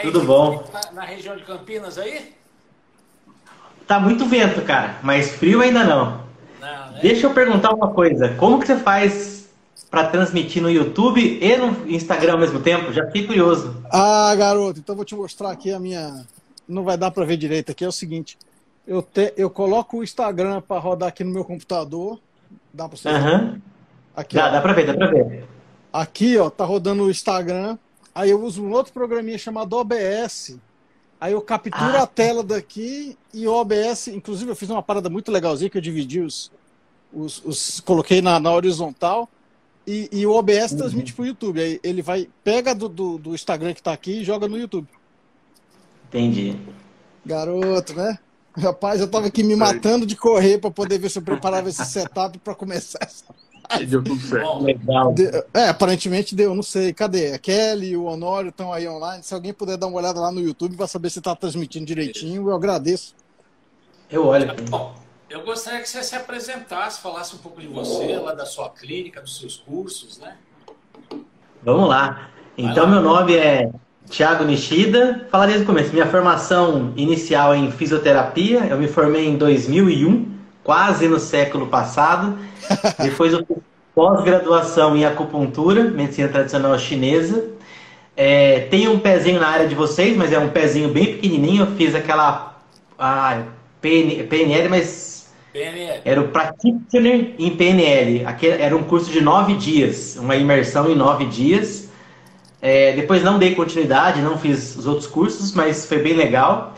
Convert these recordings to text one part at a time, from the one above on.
aí, Tudo bom? Na, na, região de Campinas aí? Tá muito vento, cara, mas frio ainda não. não né? Deixa eu perguntar uma coisa. Como que você faz para transmitir no YouTube e no Instagram ao mesmo tempo? Já fiquei curioso. Ah, garoto, então vou te mostrar aqui a minha. Não vai dar para ver direito aqui. É o seguinte: eu, te... eu coloco o Instagram para rodar aqui no meu computador. Dá para você uhum. Aqui, dá, ó. dá para ver, dá para ver. Aqui, ó, tá rodando o Instagram. Aí eu uso um outro programinha chamado OBS. Aí eu capturo ah. a tela daqui e o OBS, inclusive eu fiz uma parada muito legalzinha que eu dividi os, os, os coloquei na, na horizontal e, e, o OBS uhum. transmite para o YouTube. Aí ele vai, pega do, do, do Instagram que está aqui e joga no YouTube. Entendi. Garoto, né? Rapaz, eu tava aqui me matando de correr para poder ver se eu preparava esse setup para começar essa. Deu tudo certo. Legal. é, aparentemente deu, não sei. Cadê? A Kelly e o Honório estão aí online. Se alguém puder dar uma olhada lá no YouTube para saber se está transmitindo direitinho, eu agradeço. Eu olho. Bom, eu gostaria que você se apresentasse, falasse um pouco de você, lá da sua clínica, dos seus cursos, né? Vamos lá. Então, lá. meu nome é Tiago Nishida. Falar desde o começo. Minha formação inicial é em fisioterapia. Eu me formei em 2001, quase no século passado. Depois eu fiz pós-graduação em acupuntura, medicina tradicional chinesa. É, tenho um pezinho na área de vocês, mas é um pezinho bem pequenininho. Eu fiz aquela ah, PN, PNL, mas PNL. Era o Practitioner em PNL. Aquele, era um curso de nove dias, uma imersão em nove dias. É, depois não dei continuidade, não fiz os outros cursos, mas foi bem legal.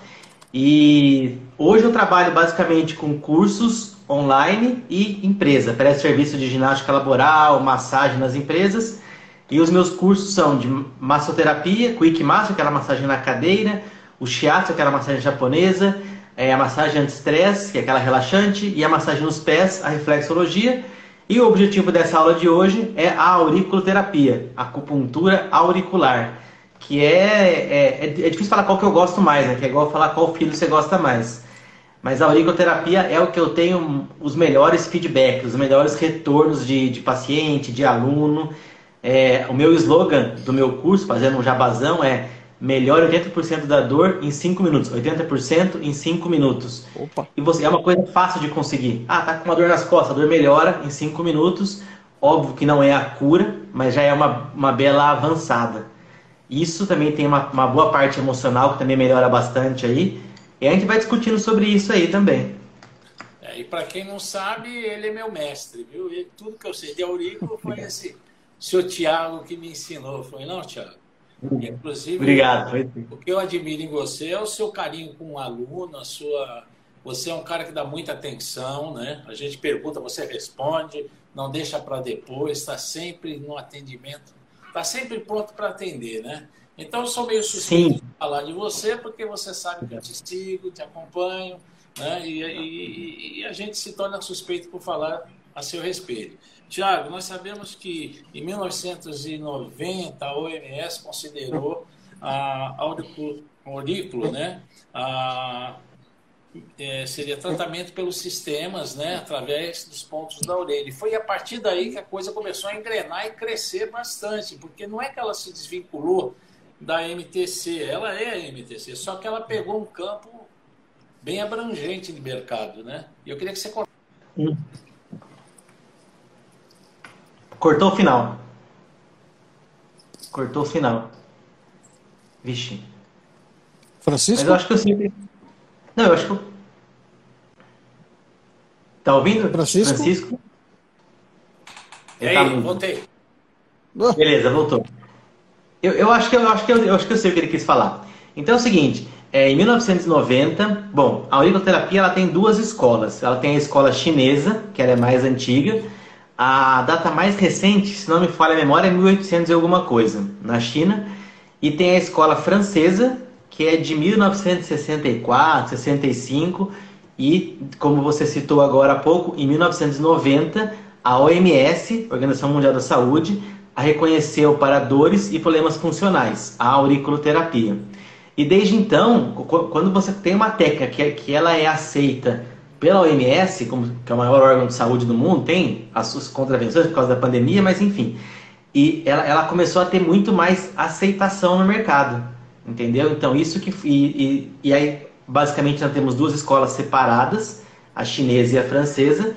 E hoje eu trabalho basicamente com cursos online e empresa. Presto serviço de ginástica laboral, massagem nas empresas. E os meus cursos são de massoterapia, Quick Masso, aquela massagem na cadeira, o Shiatsu, aquela massagem japonesa, é a massagem anti-estresse, que é aquela relaxante, e a massagem nos pés, a reflexologia. E o objetivo dessa aula de hoje é a auriculoterapia, acupuntura auricular, que é, é, é difícil falar qual que eu gosto mais, né? que é igual falar qual filho você gosta mais. Mas a auriculoterapia é o que eu tenho os melhores feedbacks, os melhores retornos de, de paciente, de aluno. É, o meu slogan do meu curso, fazendo um jabazão, é melhore 80% da dor em 5 minutos. 80% em 5 minutos. Opa. E você é uma coisa fácil de conseguir. Ah, tá com uma dor nas costas, a dor melhora em 5 minutos. Óbvio que não é a cura, mas já é uma, uma bela avançada. Isso também tem uma, uma boa parte emocional que também melhora bastante aí. E a gente vai discutindo sobre isso aí também. É, e para quem não sabe, ele é meu mestre, viu? E tudo que eu sei de aurículo foi esse seu Tiago que me ensinou. Foi não, Tiago? Inclusive, Obrigado. O que eu admiro em você é o seu carinho com o aluno, a sua. Você é um cara que dá muita atenção, né? A gente pergunta, você responde, não deixa para depois, está sempre no atendimento, está sempre pronto para atender, né? Então eu sou meio suspeito Sim. de falar de você, porque você sabe que eu te sigo, te acompanho, né? E, e, e a gente se torna suspeito por falar a seu respeito. Tiago, nós sabemos que em 1990 a OMS considerou a aurículo, aurículo né, a, é, seria tratamento pelos sistemas, né, através dos pontos da orelha. E foi a partir daí que a coisa começou a engrenar e crescer bastante, porque não é que ela se desvinculou da MTC, ela é a MTC, só que ela pegou um campo bem abrangente de mercado, né? E eu queria que você. Cortou o final. Cortou o final. Vixe. Francisco? Mas eu acho que eu sempre. Não, eu acho que. Tá ouvindo? Francisco? Francisco? Ele tá voltei. Beleza, voltou. Eu, eu, acho que, eu, acho que eu, eu acho que eu sei o que ele quis falar. Então é o seguinte, é, em 1990, bom, a auriculoterapia ela tem duas escolas. Ela tem a escola chinesa, que ela é mais antiga, a data mais recente, se não me falha a memória, é 1800 e alguma coisa, na China. E tem a escola francesa, que é de 1964, 65. E, como você citou agora há pouco, em 1990, a OMS, Organização Mundial da Saúde, a reconheceu para dores e problemas funcionais, a auriculoterapia. E desde então, quando você tem uma técnica que, que ela é aceita pela OMS, como, que é o maior órgão de saúde do mundo, tem as suas contravenções por causa da pandemia, mas enfim. E ela, ela começou a ter muito mais aceitação no mercado. entendeu? Então isso que e, e, e aí basicamente nós temos duas escolas separadas, a chinesa e a francesa.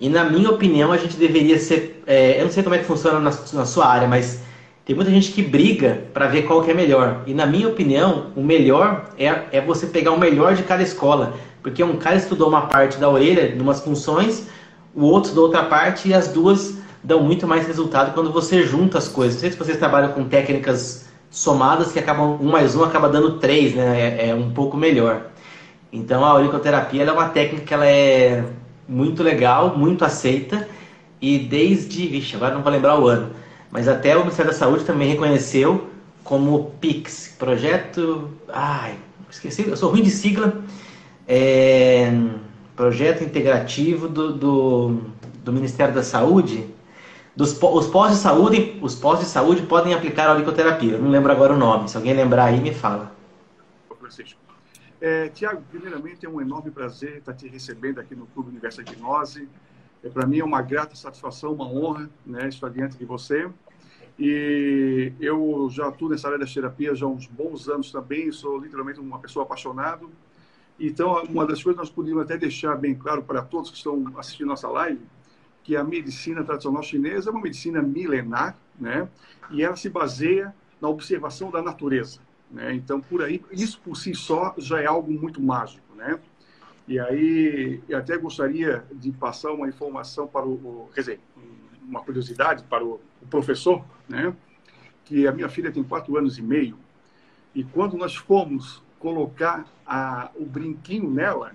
E na minha opinião a gente deveria ser, é, eu não sei como é que funciona na, na sua área, mas tem muita gente que briga para ver qual que é melhor. E na minha opinião, o melhor é, é você pegar o melhor de cada escola. Porque um cara estudou uma parte da orelha, de umas funções, o outro estudou outra parte e as duas dão muito mais resultado quando você junta as coisas. Não sei se vocês trabalham com técnicas somadas que acabam, um mais um acaba dando três, né? É, é um pouco melhor. Então a auriculoterapia é uma técnica que ela é muito legal, muito aceita e desde, vixe, agora não vou lembrar o ano, mas até o Ministério da Saúde também reconheceu como PIX, projeto, ai, esqueci, eu sou ruim de sigla, é, projeto integrativo do, do, do Ministério da Saúde, dos, os pós de saúde, os pós de saúde podem aplicar a auriculoterapia. Eu não lembro agora o nome. Se alguém lembrar aí, me fala. Francisco. É, Tiago, primeiramente é um enorme prazer estar te recebendo aqui no Clube Universo Gnose. É, Para mim é uma grata satisfação, uma honra né, estar diante de você. E eu já atuo nessa área das terapias há uns bons anos também, sou literalmente uma pessoa apaixonada. Então, uma das coisas que nós podíamos até deixar bem claro para todos que estão assistindo nossa live que a medicina tradicional chinesa é uma medicina milenar, né? E ela se baseia na observação da natureza, né? Então, por aí, isso por si só já é algo muito mágico, né? E aí, eu até gostaria de passar uma informação para o, quer dizer, uma curiosidade para o, o professor, né? Que a minha filha tem quatro anos e meio e quando nós fomos colocar a, o brinquinho nela,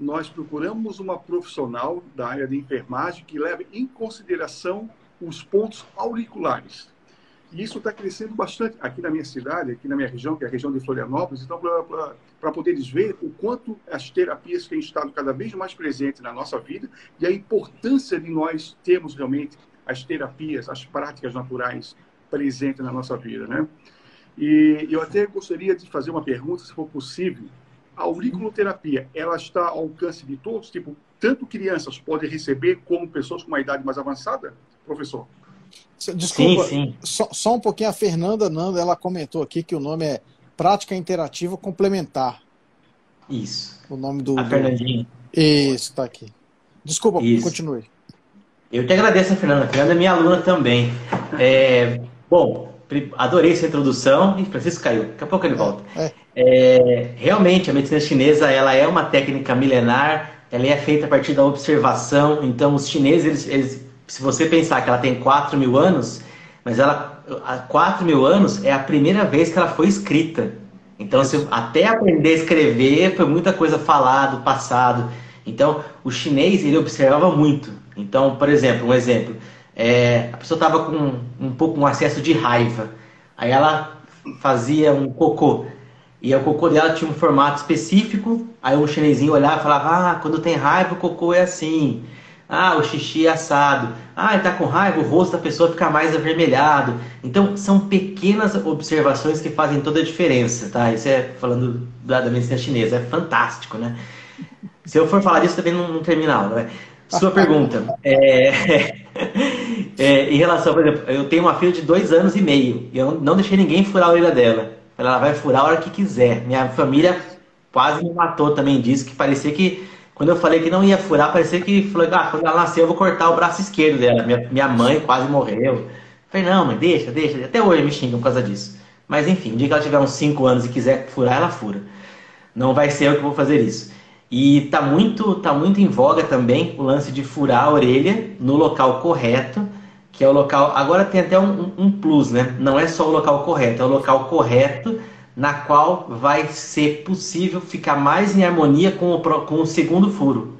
nós procuramos uma profissional da área de enfermagem que leve em consideração os pontos auriculares. E isso está crescendo bastante aqui na minha cidade, aqui na minha região, que é a região de Florianópolis. Então, para poderes ver o quanto as terapias têm estado cada vez mais presentes na nossa vida e a importância de nós termos realmente as terapias, as práticas naturais presentes na nossa vida, né? E eu até gostaria de fazer uma pergunta, se for possível, a auriculoterapia, ela está ao alcance de todos? Tipo, tanto crianças podem receber como pessoas com uma idade mais avançada, professor? Desculpa, sim, sim. Só, só, um pouquinho. A Fernanda Nanda, ela comentou aqui que o nome é Prática Interativa Complementar. Isso. O nome do. A do... Fernandinha. Isso, tá aqui. Desculpa, Isso. continue. Eu te agradeço, a Fernanda. A Fernanda é minha aluna também. É, bom, adorei essa introdução. e Francisco caiu, daqui a pouco ele volta. É. É, realmente, a medicina chinesa ela é uma técnica milenar, ela é feita a partir da observação. Então, os chineses, eles, eles, se você pensar que ela tem 4 mil anos, mas ela, há 4 mil anos é a primeira vez que ela foi escrita. Então, se, até aprender a escrever, foi muita coisa falado, passado. Então, o chinês, ele observava muito. Então, por exemplo, um exemplo. É, a pessoa estava com um pouco um acesso de raiva. Aí ela fazia um cocô. E o cocô dela tinha um formato específico. Aí o chinesinho olhava e falava: Ah, quando tem raiva o cocô é assim. Ah, o xixi é assado. Ah, ele tá com raiva, o rosto da pessoa fica mais avermelhado. Então, são pequenas observações que fazem toda a diferença, tá? Isso é falando da, da medicina chinesa, é fantástico, né? Se eu for falar disso, também não, não termina aula, né? Sua pergunta. É, é, em relação, por exemplo, eu tenho uma filha de dois anos e meio. E eu não deixei ninguém furar a orelha dela. Ela vai furar a hora que quiser. Minha família quase me matou também disso, que parecia que. Quando eu falei que não ia furar, parecia que falou, ah, quando ela nascer eu vou cortar o braço esquerdo dela. Minha, minha mãe quase morreu. Eu falei, não, mãe, deixa, deixa. Até hoje me xingam por causa disso. Mas enfim, o dia que ela tiver uns 5 anos e quiser furar, ela fura. Não vai ser eu que vou fazer isso. E tá muito, tá muito em voga também o lance de furar a orelha no local correto, que é o local. Agora tem até um, um plus, né? Não é só o local correto, é o local correto na qual vai ser possível ficar mais em harmonia com o, com o segundo furo.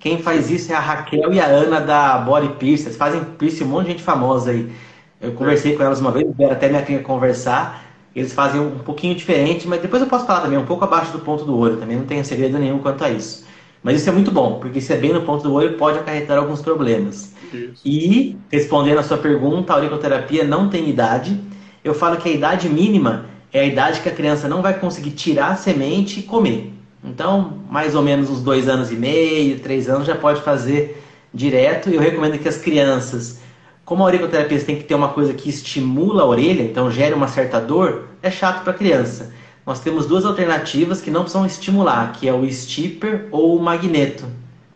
Quem faz isso é a Raquel e a Ana da Body Pierce. Eles fazem piercing um monte de gente famosa aí. Eu conversei com elas uma vez, vieram até minha clínica conversar. Eles fazem um pouquinho diferente, mas depois eu posso falar também, um pouco abaixo do ponto do olho, também não tenho segredo nenhum quanto a isso. Mas isso é muito bom, porque se é bem no ponto do olho, pode acarretar alguns problemas. Isso. E, respondendo a sua pergunta, a auriculoterapia não tem idade. Eu falo que a idade mínima é a idade que a criança não vai conseguir tirar a semente e comer. Então, mais ou menos uns dois anos e meio, três anos já pode fazer direto. Eu recomendo que as crianças como a auriculoterapia tem que ter uma coisa que estimula a orelha, então gera uma certa dor, é chato para a criança. Nós temos duas alternativas que não precisam estimular, que é o stipper ou o magneto.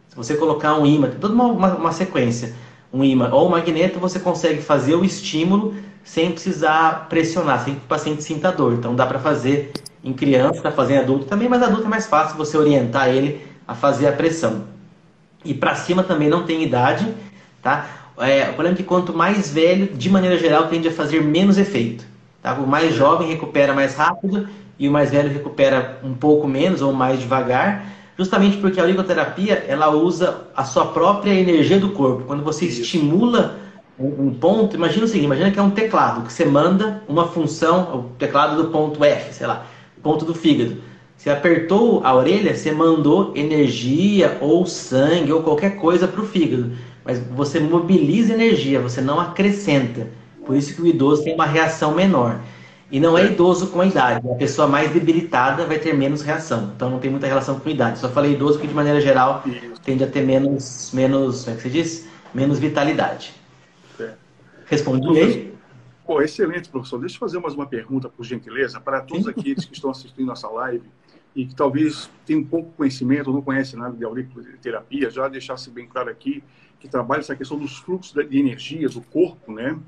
Se você colocar um imã, tem toda uma, uma, uma sequência, um imã ou um magneto, você consegue fazer o estímulo sem precisar pressionar, sem que o paciente sinta dor. Então dá para fazer em criança, dá para fazer em adulto também, mas adulto é mais fácil você orientar ele a fazer a pressão. E para cima também não tem idade, tá? É, o problema é que quanto mais velho, de maneira geral, tende a fazer menos efeito. Tá? O mais jovem recupera mais rápido e o mais velho recupera um pouco menos ou mais devagar, justamente porque a auriculoterapia ela usa a sua própria energia do corpo. Quando você Isso. estimula um ponto, imagina o seguinte, imagina que é um teclado, que você manda uma função, o teclado do ponto F, sei lá, ponto do fígado. Você apertou a orelha, você mandou energia ou sangue ou qualquer coisa para o fígado. Mas você mobiliza energia, você não acrescenta. Por isso que o idoso tem uma reação menor. E não é idoso com a idade. A pessoa mais debilitada vai ter menos reação. Então não tem muita relação com a idade. Só falei idoso porque de maneira geral tende a ter menos, menos, como é que se diz? Menos vitalidade. Respondi aí? Pô, excelente, professor. Deixa eu fazer mais uma pergunta, por gentileza, para todos aqueles que estão assistindo nossa live e que talvez tenham pouco conhecimento, não conhecem nada de auriculoterapia, já deixasse bem claro aqui que trabalha essa questão dos fluxos de energia do corpo, né?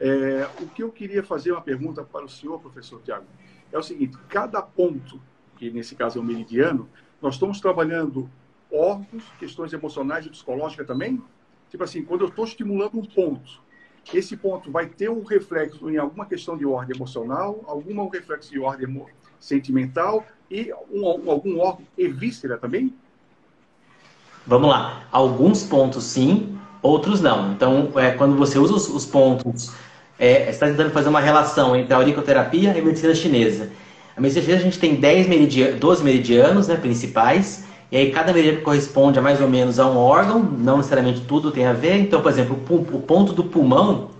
É, o que eu queria fazer uma pergunta para o senhor, professor Tiago, é o seguinte: cada ponto, que nesse caso é o meridiano, nós estamos trabalhando órgãos, questões emocionais e psicológicas também? Tipo assim, quando eu estou estimulando um ponto, esse ponto vai ter um reflexo em alguma questão de ordem emocional, alguma um reflexo de ordem sentimental e um, algum órgão e víscera também? Vamos lá. Alguns pontos sim, outros não. Então, é, quando você usa os, os pontos, é, está tentando fazer uma relação entre a auriculoterapia e a medicina chinesa. A medicina chinesa a gente tem 10 meridianos, 12 meridianos né, principais, e aí cada meridiano corresponde a mais ou menos a um órgão, não necessariamente tudo tem a ver. Então, por exemplo, o, ponto do pulmão,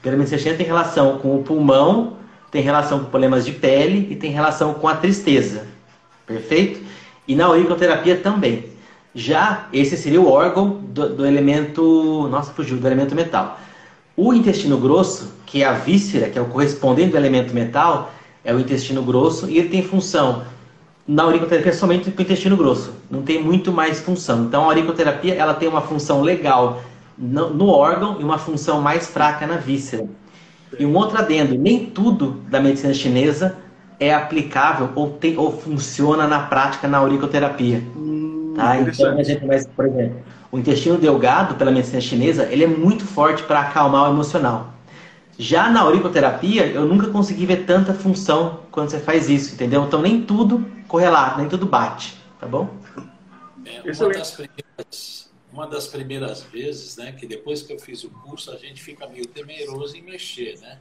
pela medicina chinesa tem relação com o pulmão, tem relação com problemas de pele e tem relação com a tristeza. Perfeito? E na auriculoterapia também. Já esse seria o órgão do, do, elemento. Nossa, fugiu, do elemento metal. O intestino grosso, que é a víscera, que é o correspondente do elemento metal, é o intestino grosso e ele tem função na auriculoterapia somente para o intestino grosso. Não tem muito mais função. Então a auriculoterapia ela tem uma função legal no, no órgão e uma função mais fraca na víscera. E um outro adendo: nem tudo da medicina chinesa é aplicável ou, tem, ou funciona na prática na auriculoterapia. Tá? Então, a gente vai, por exemplo, o intestino delgado, pela medicina chinesa, ele é muito forte para acalmar o emocional. Já na auriculoterapia, eu nunca consegui ver tanta função quando você faz isso, entendeu? Então nem tudo correlato, nem tudo bate, tá bom? É, uma, das primeiras, uma das primeiras vezes, né, que depois que eu fiz o curso, a gente fica meio temeroso em mexer, né?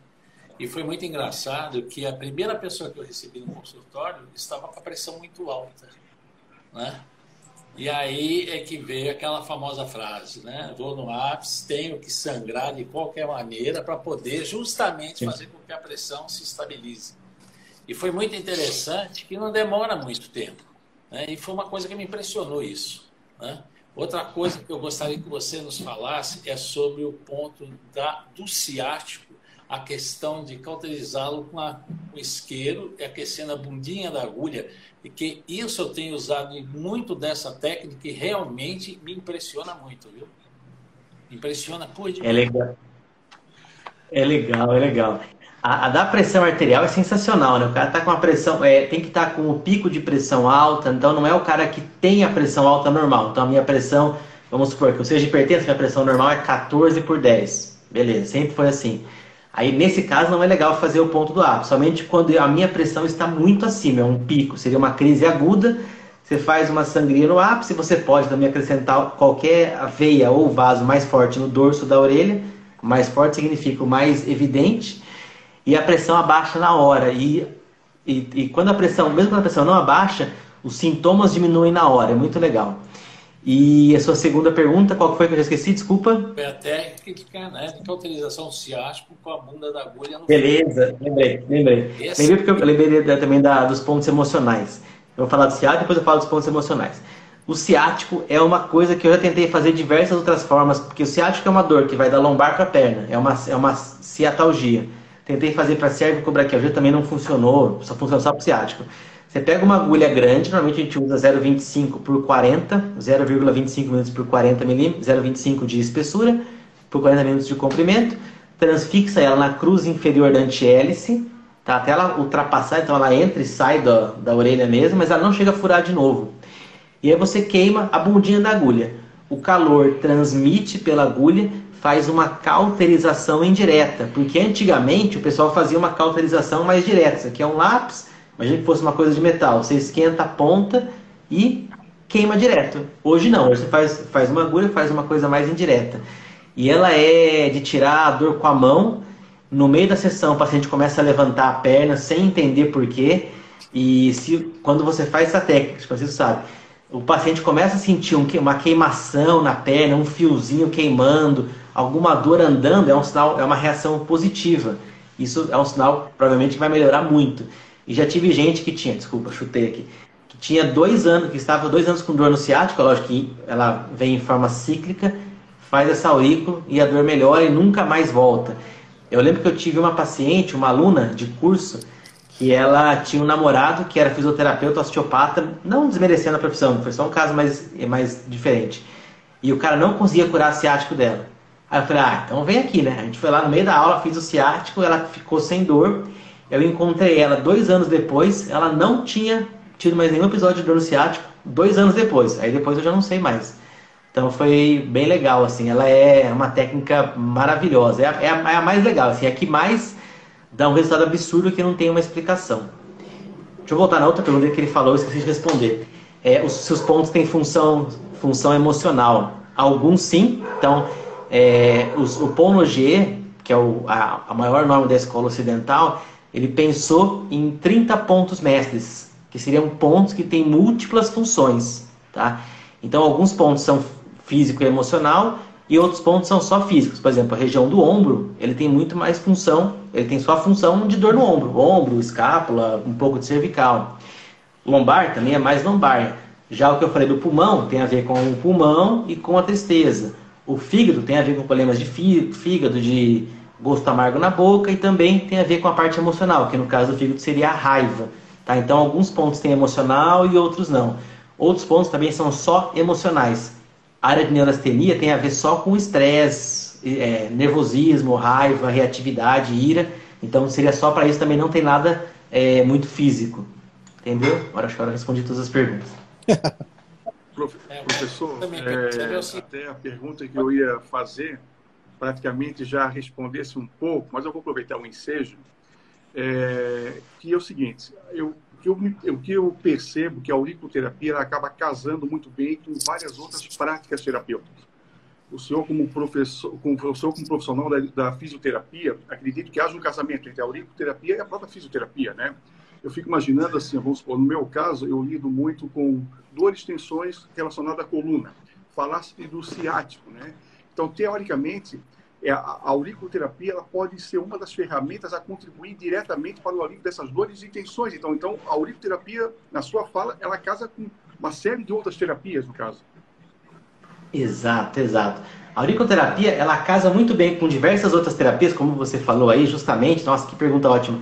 E foi muito engraçado que a primeira pessoa que eu recebi no consultório estava com a pressão muito alta, né? E aí é que veio aquela famosa frase, né? Vou no ápice, tenho que sangrar de qualquer maneira para poder justamente fazer com que a pressão se estabilize. E foi muito interessante que não demora muito tempo. Né? E foi uma coisa que me impressionou isso. Né? Outra coisa que eu gostaria que você nos falasse é sobre o ponto da, do ciático, a questão de cauterizá-lo com, a, com isqueiro e aquecendo a bundinha da agulha e que isso eu tenho usado muito dessa técnica e realmente me impressiona muito, viu? Impressiona por demais. É legal. É legal, é legal. A, a, da pressão arterial é sensacional, né? O cara tá com a pressão, é, tem que estar tá com o pico de pressão alta, então não é o cara que tem a pressão alta normal. Então a minha pressão, vamos supor que eu seja hipertenso, minha pressão normal é 14 por 10. Beleza, sempre foi assim. Aí, nesse caso, não é legal fazer o ponto do ápice, somente quando a minha pressão está muito acima, é um pico, seria uma crise aguda. Você faz uma sangria no ápice, você pode também acrescentar qualquer veia ou vaso mais forte no dorso da orelha. Mais forte significa o mais evidente. E a pressão abaixa na hora. E, e, e quando a pressão, mesmo quando a pressão não abaixa, os sintomas diminuem na hora. É muito legal. E a sua segunda pergunta, qual foi que eu já esqueci? Desculpa. Foi a técnica né, de cauterização ciático com a bunda da agulha no Beleza, lembrei, lembrei. Esse... Lembrei porque eu lembrei também da, dos pontos emocionais. Eu vou falar do ciático, depois eu falo dos pontos emocionais. o ciático é uma coisa que eu já tentei fazer diversas outras formas, porque o ciático é uma dor que vai da lombar para a perna, é uma, é uma ciatalgia. Tentei fazer para cervicobraquialgia, também não funcionou, só funciona só para ciático. Você pega uma agulha grande, normalmente a gente usa 0,25 por 40, 0,25 minutos por 40 milímetros, 0,25 de espessura por 40 minutos de comprimento, transfixa ela na cruz inferior da antihélice, tá? até ela ultrapassar, então ela entra e sai da, da orelha mesmo, mas ela não chega a furar de novo. E aí você queima a bundinha da agulha. O calor transmite pela agulha, faz uma cauterização indireta, porque antigamente o pessoal fazia uma cauterização mais direta. Isso aqui é um lápis, Imagina que fosse uma coisa de metal. Você esquenta a ponta e queima direto. Hoje não, hoje você faz, faz uma agulha, faz uma coisa mais indireta. E ela é de tirar a dor com a mão. No meio da sessão, o paciente começa a levantar a perna sem entender porquê. E se, quando você faz essa técnica, você sabe, o paciente começa a sentir um, uma queimação na perna, um fiozinho queimando, alguma dor andando, é um sinal, é uma reação positiva. Isso é um sinal, provavelmente, que vai melhorar muito. E já tive gente que tinha, desculpa, chutei aqui, que tinha dois anos, que estava dois anos com dor no ciático, lógico que ela vem em forma cíclica, faz essa aurícula e a dor melhora e nunca mais volta. Eu lembro que eu tive uma paciente, uma aluna de curso, que ela tinha um namorado que era fisioterapeuta, osteopata, não desmerecendo a profissão, foi só um caso mais, mais diferente. E o cara não conseguia curar o ciático dela. Aí eu falei, ah, então vem aqui, né? A gente foi lá no meio da aula, fiz o ciático, ela ficou sem dor eu encontrei ela dois anos depois, ela não tinha tido mais nenhum episódio de dor no ciático, dois anos depois. Aí depois eu já não sei mais. Então foi bem legal, assim. Ela é uma técnica maravilhosa. É a, é a, é a mais legal, assim. É a que mais dá um resultado absurdo que não tem uma explicação. Deixa eu voltar na outra pergunta que ele falou, eu esqueci de responder. É, os seus pontos têm função, função emocional. Alguns sim. Então, é, os, o Paul Nogier, que é o, a, a maior norma da escola ocidental, ele pensou em 30 pontos mestres, que seriam pontos que têm múltiplas funções. Tá? Então, alguns pontos são físico e emocional, e outros pontos são só físicos. Por exemplo, a região do ombro, ele tem muito mais função, ele tem só a função de dor no ombro, ombro, escápula, um pouco de cervical. Lombar também é mais lombar. Já o que eu falei do pulmão tem a ver com o pulmão e com a tristeza. O fígado tem a ver com problemas de fígado, de gosto amargo na boca e também tem a ver com a parte emocional, que no caso do fígado seria a raiva. Tá? Então, alguns pontos têm emocional e outros não. Outros pontos também são só emocionais. A área de neurastenia tem a ver só com estresse, é, nervosismo, raiva, reatividade, ira. Então, seria só para isso também não tem nada é, muito físico. Entendeu? Agora acho que eu respondi todas as perguntas. Professor, é, até a pergunta que eu ia fazer praticamente já respondesse um pouco, mas eu vou aproveitar o ensejo, é, que é o seguinte, eu, que eu, o que eu percebo que a auriculoterapia acaba casando muito bem com várias outras práticas terapêuticas. O senhor, como professor, como, senhor, como profissional da, da fisioterapia, acredito que haja um casamento entre a auriculoterapia e a própria fisioterapia, né? Eu fico imaginando assim, vamos supor, no meu caso, eu lido muito com dores, tensões relacionadas à coluna. Falasse do ciático, né? Então, teoricamente, é, a auriculoterapia ela pode ser uma das ferramentas a contribuir diretamente para o alívio dessas dores e tensões. Então, então a auriculoterapia, na sua fala, ela casa com uma série de outras terapias, no caso. Exato, exato. A auriculoterapia, ela casa muito bem com diversas outras terapias, como você falou aí, justamente. Nossa, que pergunta ótima.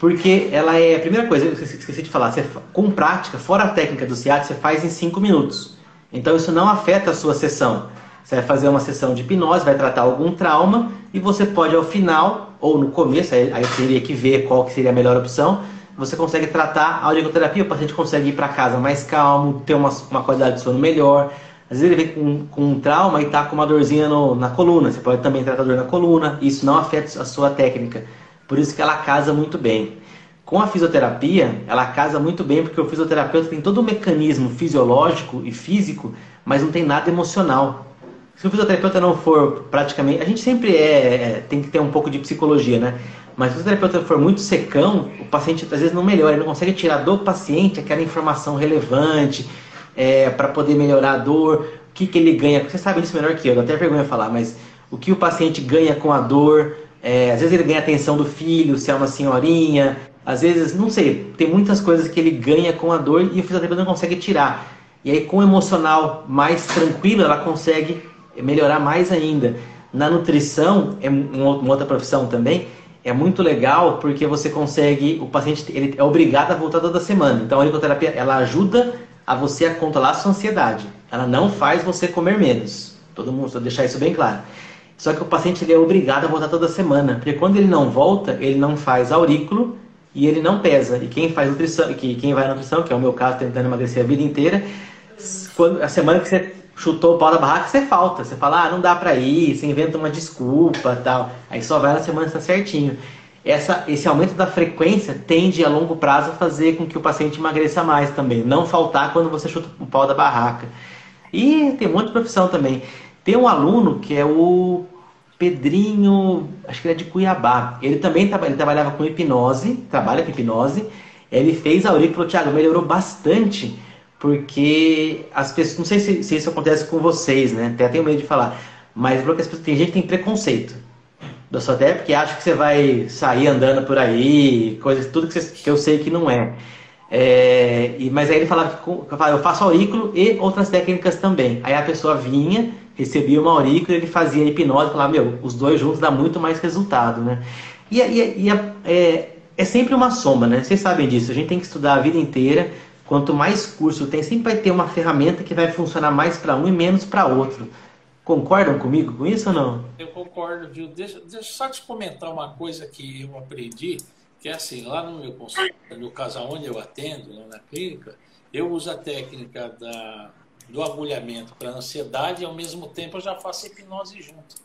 Porque ela é, primeira coisa, eu esqueci de falar, você, com prática, fora a técnica do SIAT, você faz em 5 minutos. Então, isso não afeta a sua sessão. Você vai fazer uma sessão de hipnose, vai tratar algum trauma e você pode ao final ou no começo, aí, aí teria que ver qual que seria a melhor opção, você consegue tratar a audioterapia, o paciente consegue ir para casa mais calmo, ter uma, uma qualidade de sono melhor. Às vezes ele vem com, com um trauma e está com uma dorzinha no, na coluna. Você pode também tratar dor na coluna. Isso não afeta a sua técnica. Por isso que ela casa muito bem. Com a fisioterapia, ela casa muito bem porque o fisioterapeuta tem todo o mecanismo fisiológico e físico, mas não tem nada emocional. Se o fisioterapeuta não for praticamente. A gente sempre é, é, tem que ter um pouco de psicologia, né? Mas se o fisioterapeuta for muito secão, o paciente às vezes não melhora, ele não consegue tirar do paciente aquela informação relevante é, para poder melhorar a dor, o que, que ele ganha. Você sabe disso melhor que eu, dá até vergonha falar, mas o que o paciente ganha com a dor. É, às vezes ele ganha a atenção do filho, se é uma senhorinha, às vezes, não sei, tem muitas coisas que ele ganha com a dor e o fisioterapeuta não consegue tirar. E aí, com o emocional mais tranquilo, ela consegue melhorar mais ainda. Na nutrição, é uma outra profissão também, é muito legal porque você consegue, o paciente ele é obrigado a voltar toda semana. Então a auriculoterapia ela ajuda a você a controlar a sua ansiedade. Ela não faz você comer menos. Todo mundo, só deixar isso bem claro. Só que o paciente ele é obrigado a voltar toda semana, porque quando ele não volta, ele não faz aurículo e ele não pesa. E quem faz nutrição, que quem vai na nutrição, que é o meu caso, tentando emagrecer a vida inteira, quando a semana que você chutou o pau da barraca, você falta. Você fala, ah, não dá pra ir, você inventa uma desculpa tal. Aí só vai na semana que está certinho. Essa, esse aumento da frequência tende a longo prazo a fazer com que o paciente emagreça mais também. Não faltar quando você chuta o pau da barraca. E tem um monte de profissão também. Tem um aluno que é o Pedrinho, acho que ele é de Cuiabá. Ele também ele trabalhava com hipnose, trabalha com hipnose. Ele fez aurículo, Thiago, melhorou bastante porque as pessoas, não sei se, se, isso acontece com vocês, né? Até tenho medo de falar, mas porque as pessoas, tem gente que tem preconceito. Eu só até porque acho que você vai sair andando por aí, coisas, tudo que, você, que eu sei que não é. é e, mas aí ele falava que eu faço aurículo e outras técnicas também. Aí a pessoa vinha, recebia uma aurículo, ele fazia hipnose, falava, meu, os dois juntos dá muito mais resultado, né? E, e, e é, é sempre uma soma, né? Vocês sabem disso, a gente tem que estudar a vida inteira Quanto mais curso tem, sempre vai ter uma ferramenta que vai funcionar mais para um e menos para outro. Concordam comigo com isso ou não? Eu concordo, viu? Deixa, deixa só te comentar uma coisa que eu aprendi, que é assim, lá no meu consultório, no caso onde eu atendo, na clínica, eu uso a técnica da, do agulhamento para ansiedade e ao mesmo tempo eu já faço hipnose junto.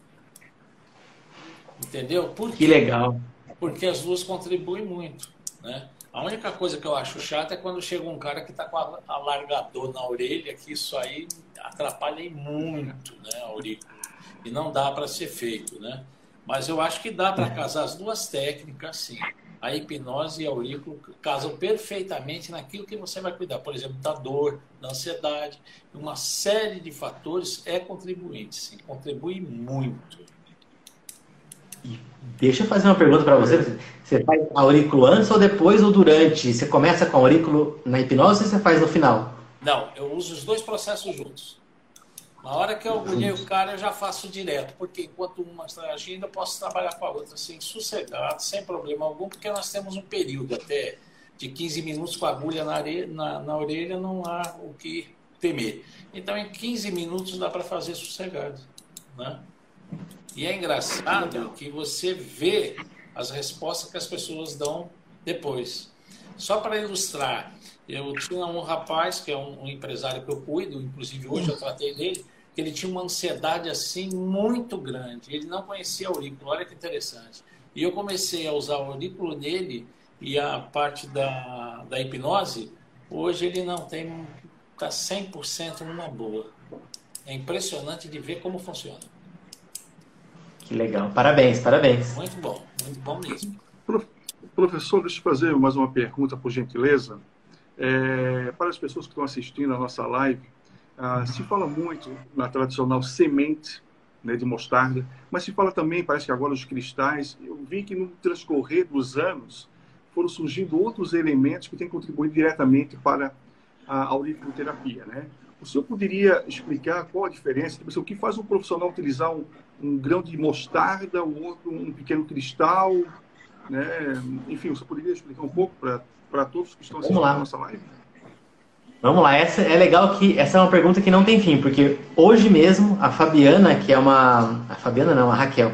Entendeu? Por que legal. Porque as duas contribuem muito, né? A única coisa que eu acho chata é quando chega um cara que está com alargador na orelha, que isso aí atrapalha muito né, a aurícula. E não dá para ser feito, né? Mas eu acho que dá para casar as duas técnicas, sim. A hipnose e a aurículo casam perfeitamente naquilo que você vai cuidar. Por exemplo, da dor, da ansiedade. Uma série de fatores é contribuinte, sim. Contribui muito. Deixa eu fazer uma pergunta para você. Você faz aurículo antes ou depois ou durante? Você começa com aurículo na hipnose ou você faz no final? Não, eu uso os dois processos juntos. Na hora que eu agulhei o cara, eu já faço direto, porque enquanto uma está agindo, eu posso trabalhar com a outra assim, sossegado, sem problema algum, porque nós temos um período até de 15 minutos com a agulha na, areia, na, na orelha, não há o que temer. Então, em 15 minutos dá para fazer sossegado. Né? E é engraçado que você vê as respostas que as pessoas dão depois. Só para ilustrar, eu tinha um rapaz, que é um, um, empresário que eu cuido, inclusive hoje eu tratei dele, que ele tinha uma ansiedade assim muito grande. Ele não conhecia aurículo, olha que interessante. E eu comecei a usar o aurículo nele e a parte da, da hipnose, hoje ele não tem, está 100% numa boa. É impressionante de ver como funciona. Que legal. Parabéns, parabéns. Muito bom, muito bom mesmo. Professor, deixa eu fazer mais uma pergunta, por gentileza. É, para as pessoas que estão assistindo a nossa live, ah, se fala muito na tradicional semente né, de mostarda, mas se fala também, parece que agora, os cristais. Eu vi que no transcorrer dos anos foram surgindo outros elementos que têm contribuído diretamente para a auriculoterapia, né? O senhor poderia explicar qual a diferença? Tipo, assim, o que faz um profissional utilizar um, um grão de mostarda, o outro um pequeno cristal? Né? Enfim, você poderia explicar um pouco para todos que estão assistindo a nossa live? Vamos lá, essa é legal que essa é uma pergunta que não tem fim, porque hoje mesmo a Fabiana, que é uma. A Fabiana não, a Raquel,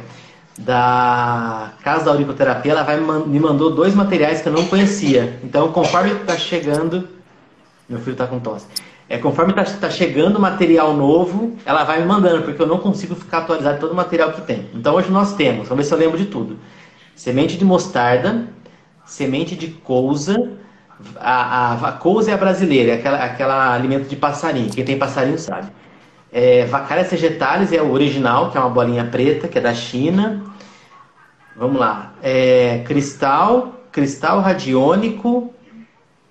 da Casa da Auriculoterapia, ela vai, me mandou dois materiais que eu não conhecia. Então, conforme está chegando. Meu filho está com tosse. É, conforme está tá chegando material novo, ela vai me mandando, porque eu não consigo ficar atualizado todo o material que tem. Então hoje nós temos, vamos ver se eu lembro de tudo. Semente de mostarda, semente de couza, a, a, é a brasileira, é aquela, aquela alimento de passarinho, quem tem passarinho sabe. É, sagitalis é o original, que é uma bolinha preta, que é da China. Vamos lá. É, cristal, cristal radiônico,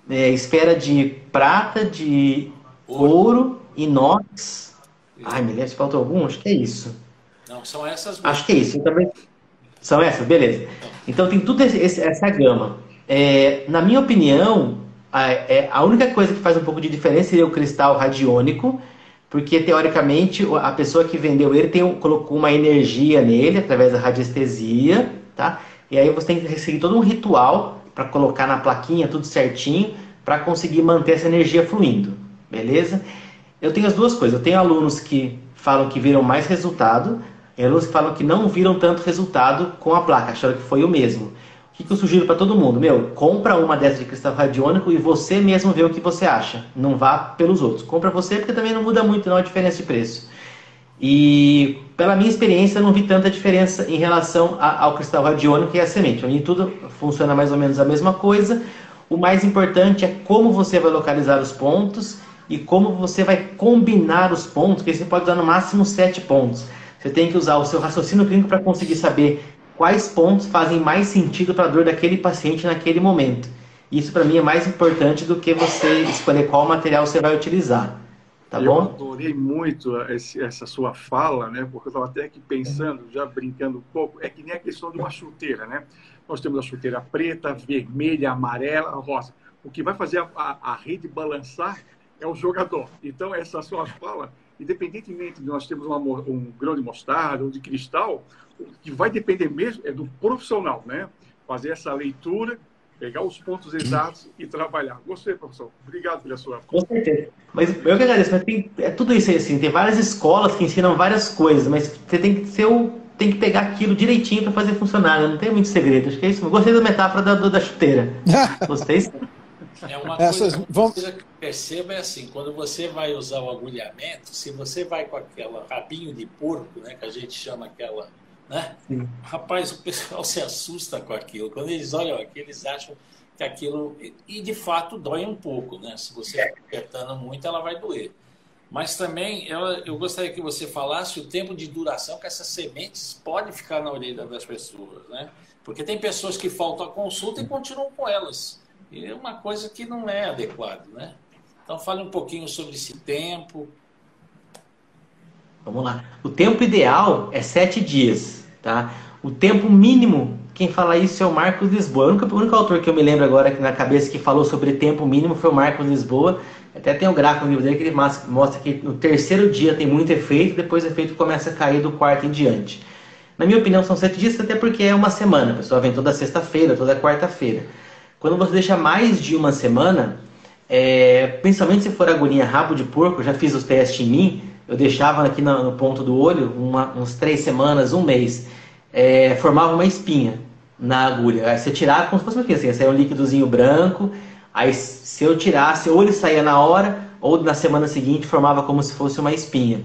é, esfera de prata, de Ouro, inox. Ai, me lembro se faltou algum? Acho que é isso. Não, são essas. Acho que é isso. Também... São essas, beleza. Então tem tudo esse, essa gama. É, na minha opinião, a, é, a única coisa que faz um pouco de diferença seria o cristal radiônico, porque teoricamente a pessoa que vendeu ele tem, colocou uma energia nele através da radiestesia, tá? E aí você tem que seguir todo um ritual para colocar na plaquinha tudo certinho para conseguir manter essa energia fluindo, beleza? Eu tenho as duas coisas. Eu tenho alunos que falam que viram mais resultado, e alunos que falam que não viram tanto resultado com a placa, acharam que foi o mesmo. Que, que eu sugiro para todo mundo? Meu, compra uma dessas de cristal radiônico e você mesmo vê o que você acha. Não vá pelos outros. Compra você porque também não muda muito não a diferença de preço. E pela minha experiência, eu não vi tanta diferença em relação a, ao cristal radiônico e a semente. Mim, tudo funciona mais ou menos a mesma coisa. O mais importante é como você vai localizar os pontos e como você vai combinar os pontos, que você pode usar no máximo sete pontos. Você tem que usar o seu raciocínio clínico para conseguir saber quais pontos fazem mais sentido para a dor daquele paciente naquele momento. Isso para mim é mais importante do que você escolher qual material você vai utilizar. Tá eu bom? adorei muito esse, essa sua fala, né? Porque eu estava até aqui pensando, já brincando um pouco, é que nem a questão de uma chuteira, né? Nós temos a chuteira preta, vermelha, amarela, rosa. O que vai fazer a, a, a rede balançar é o jogador. Então, essa sua fala, independentemente de nós termos uma, um grão de mostarda ou de cristal, que vai depender mesmo é do profissional, né? Fazer essa leitura pegar os pontos exatos e trabalhar. Gostei, professor. Obrigado pela sua. Com certeza. Mas eu que agradeço. Mas tem, é tudo isso aí, assim. Tem várias escolas que ensinam várias coisas, mas você tem que ser o, tem que pegar aquilo direitinho para fazer funcionar. Né? Não tem muito segredo. Acho que é isso. Gostei da metáfora da, da chuteira. Gostei. É uma coisa, Essas, vamos... coisa que perceba é assim, quando você vai usar o agulhamento, se você vai com aquela rabinho de porco, né, que a gente chama aquela né? Rapaz, o pessoal se assusta com aquilo. Quando eles olham aqui, eles acham que aquilo. E de fato dói um pouco, né? Se você apertando muito, ela vai doer. Mas também ela, eu gostaria que você falasse o tempo de duração que essas sementes podem ficar na orelha das pessoas, né? Porque tem pessoas que faltam a consulta e continuam com elas. E é uma coisa que não é adequado, né? Então fale um pouquinho sobre esse tempo. Vamos lá. O tempo ideal é sete dias. Tá? O tempo mínimo, quem fala isso é o Marcos Lisboa. O único, o único autor que eu me lembro agora na cabeça que falou sobre tempo mínimo foi o Marcos Lisboa. Até tem um gráfico no livro dele que ele mostra que no terceiro dia tem muito efeito, depois o efeito começa a cair do quarto em diante. Na minha opinião, são sete dias, até porque é uma semana. A pessoa vem toda sexta-feira, toda quarta-feira. Quando você deixa mais de uma semana, é, principalmente se for agulhinha rabo de porco, já fiz os testes em mim, eu deixava aqui no, ponto do olho uma, uns três semanas, um mês, é, formava uma espinha na agulha. Aí você tirava como se fosse uma espinha, assim, saia um líquidozinho branco, aí se eu tirasse, ou ele saía na hora, ou na semana seguinte formava como se fosse uma espinha.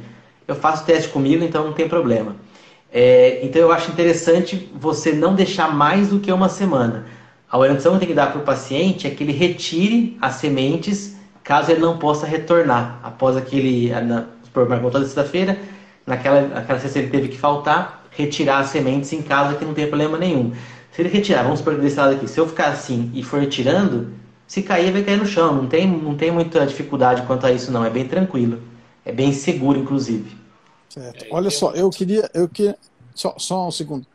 Eu faço teste comigo, então não tem problema. É, então eu acho interessante você não deixar mais do que uma semana. A orientação que tem que dar para o paciente é que ele retire as sementes caso ele não possa retornar após aquele, por marcou toda sexta-feira, naquela aquela sexta ele teve que faltar, retirar as sementes em casa que não tem problema nenhum. Se ele retirar, vamos supor desse lado aqui, se eu ficar assim e for tirando, se cair vai cair no chão, não tem, não tem muita dificuldade quanto a isso não, é bem tranquilo. É bem seguro, inclusive. Certo. Olha só, eu queria, eu queria só, só um segundo.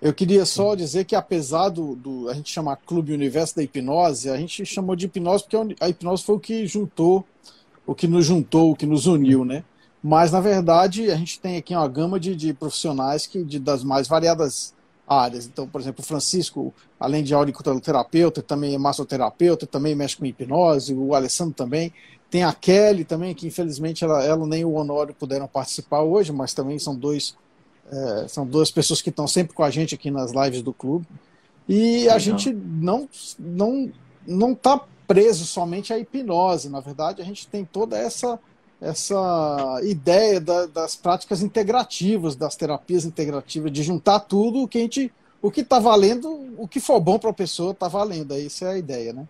Eu queria só dizer que apesar do, do, a gente chamar Clube Universo da Hipnose, a gente chamou de hipnose porque a hipnose foi o que juntou, o que nos juntou, o que nos uniu, né? Mas, na verdade, a gente tem aqui uma gama de, de profissionais que, de, das mais variadas áreas. Então, por exemplo, o Francisco, além de auriculoterapeuta, também é massoterapeuta, também mexe com hipnose, o Alessandro também. Tem a Kelly também, que infelizmente ela, ela nem o Honório puderam participar hoje, mas também são dois é, são duas pessoas que estão sempre com a gente aqui nas lives do clube. E a gente não não não está preso somente à hipnose. Na verdade, a gente tem toda essa essa ideia da, das práticas integrativas, das terapias integrativas, de juntar tudo o que a gente, o que está valendo, o que for bom para a pessoa está valendo. Essa é a ideia, né?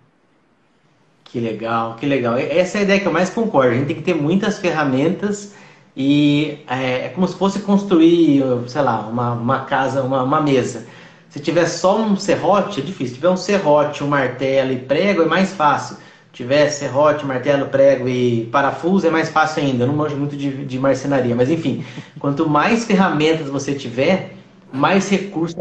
Que legal, que legal. Essa é a ideia que eu mais concordo. A gente tem que ter muitas ferramentas e é, é como se fosse construir, sei lá, uma, uma casa, uma, uma mesa. Se tiver só um serrote, é difícil. Se tiver um serrote, um martelo e prego, é mais fácil tiver serrote, martelo, prego e parafuso, é mais fácil ainda. Eu não manjo muito de, de marcenaria, mas enfim, quanto mais ferramentas você tiver, mais recurso.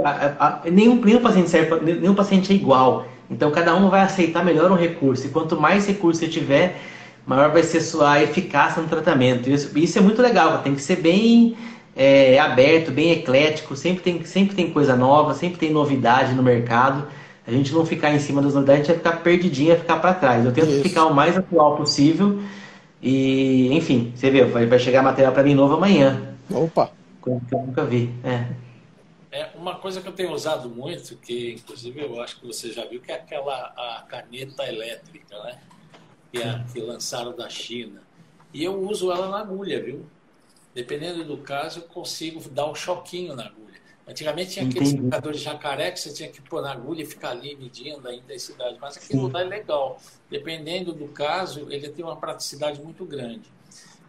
Nenhum, nenhum, paciente serve, nenhum paciente é igual. Então cada um vai aceitar melhor um recurso. E quanto mais recurso você tiver, maior vai ser sua eficácia no tratamento. Isso, isso é muito legal, tem que ser bem é, aberto, bem eclético, sempre tem, sempre tem coisa nova, sempre tem novidade no mercado. A gente não ficar em cima das novidades, a gente vai ficar perdidinho, vai ficar para trás. Eu tento Isso. ficar o mais atual possível e, enfim, você vê, vai, vai chegar material para mim novo amanhã. Opa! Coisa que eu nunca vi. É. É uma coisa que eu tenho usado muito, que inclusive eu acho que você já viu, que é aquela a caneta elétrica, né? Que, é, que lançaram da China. E eu uso ela na agulha, viu? Dependendo do caso, eu consigo dar um choquinho na agulha. Antigamente tinha aquele indicador de jacaré que você tinha que pôr na agulha e ficar ali medindo a intensidade, mas aquilo lá é legal. Dependendo do caso, ele tem uma praticidade muito grande.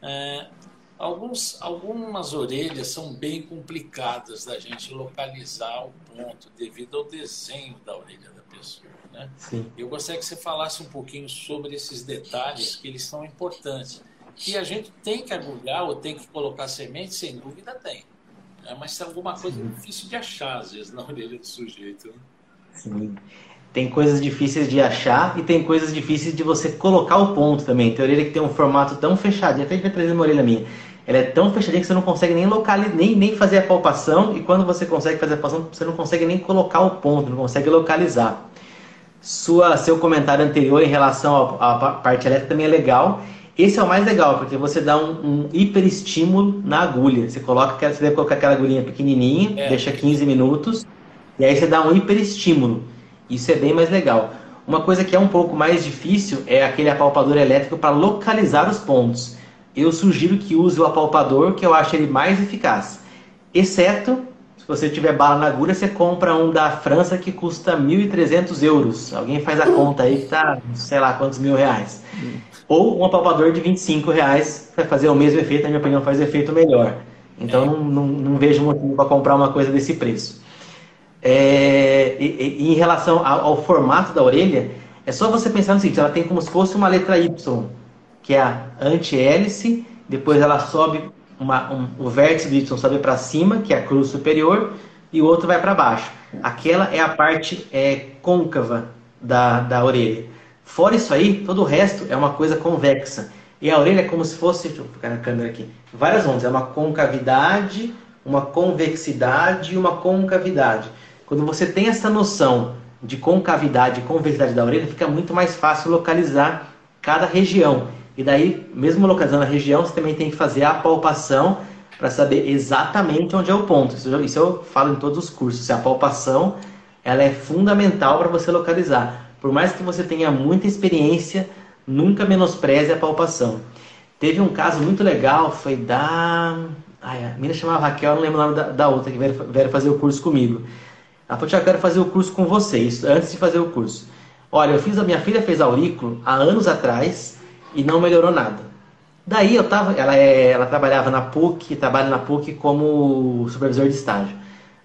É, alguns, algumas orelhas são bem complicadas da gente localizar o ponto devido ao desenho da orelha da pessoa. Né? Eu gostaria que você falasse um pouquinho sobre esses detalhes que eles são importantes. Que a gente tem que agulhar ou tem que colocar semente, sem dúvida tem. É, mas é alguma coisa Sim. difícil de achar, às vezes, na orelha do sujeito. Né? Sim. Tem coisas difíceis de achar e tem coisas difíceis de você colocar o ponto também. Tem orelha que tem um formato tão fechadinho, até vai trazer uma orelha minha. Ela é tão fechadinha que você não consegue nem localizar, nem, nem fazer a palpação, e quando você consegue fazer a palpação, você não consegue nem colocar o ponto, não consegue localizar. Sua, seu comentário anterior em relação à parte elétrica também é legal. Esse é o mais legal, porque você dá um, um hiperestímulo na agulha. Você coloca, você deve colocar aquela agulhinha pequenininha, é. deixa 15 minutos, e aí você dá um hiperestímulo. Isso é bem mais legal. Uma coisa que é um pouco mais difícil é aquele apalpador elétrico para localizar os pontos. Eu sugiro que use o apalpador, que eu acho ele mais eficaz. Exceto, se você tiver bala na agulha, você compra um da França que custa 1.300 euros. Alguém faz a conta aí que tá, sei lá quantos mil reais. Ou um apalpador de 25 reais vai fazer o mesmo efeito, na minha opinião, faz efeito melhor. Então é. não, não, não, vejo motivo para comprar uma coisa desse preço. É, e, e, em relação ao, ao, formato da orelha, é só você pensar no seguinte: ela tem como se fosse uma letra Y, que é a anti-hélice, depois ela sobe, uma, um, o vértice do Y sobe para cima, que é a cruz superior, e o outro vai para baixo. Aquela é a parte é, côncava da, da orelha. Fora isso aí, todo o resto é uma coisa convexa. E a orelha é como se fosse, deixa eu ficar na câmera aqui, várias ondas. É uma concavidade, uma convexidade e uma concavidade. Quando você tem essa noção de concavidade e convexidade da orelha, fica muito mais fácil localizar cada região. E daí, mesmo localizando a região, você também tem que fazer a palpação para saber exatamente onde é o ponto. Isso, isso eu falo em todos os cursos. A palpação ela é fundamental para você localizar. Por mais que você tenha muita experiência, nunca menospreze a palpação. Teve um caso muito legal, foi da. Ai, a menina chamava Raquel, não lembro o nome da, da outra, que veio, fazer o curso comigo. Ela falou: eu quero fazer o curso com vocês, antes de fazer o curso. Olha, eu fiz a minha filha fez aurículo há anos atrás e não melhorou nada. Daí eu tava, ela, é, ela trabalhava na PUC, trabalha na PUC como supervisor de estágio.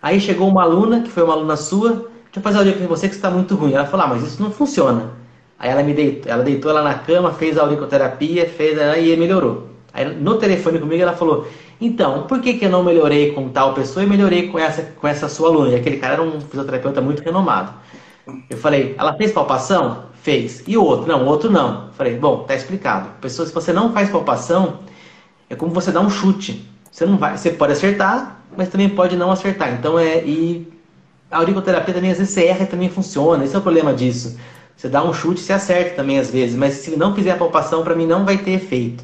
Aí chegou uma aluna, que foi uma aluna sua, deixa eu fazer auricular com você que está muito ruim. Ela falou, ah, mas isso não funciona. Aí ela me deitou, ela deitou ela na cama, fez a auriculoterapia, fez e melhorou. Aí no telefone comigo ela falou, então, por que, que eu não melhorei com tal pessoa e melhorei com essa, com essa sua aluna? E aquele cara era um fisioterapeuta muito renomado. Eu falei, ela fez palpação? Fez. E o outro? Não, o outro não. Eu falei, bom, tá explicado. Pessoa, se você não faz palpação, é como você dá um chute. Você não vai, você pode acertar, mas também pode não acertar. Então é e a auriculoterapia também às vezes você erra e também funciona. Esse é o problema disso. Você dá um chute você acerta também às vezes, mas se não fizer a palpação, para mim não vai ter efeito.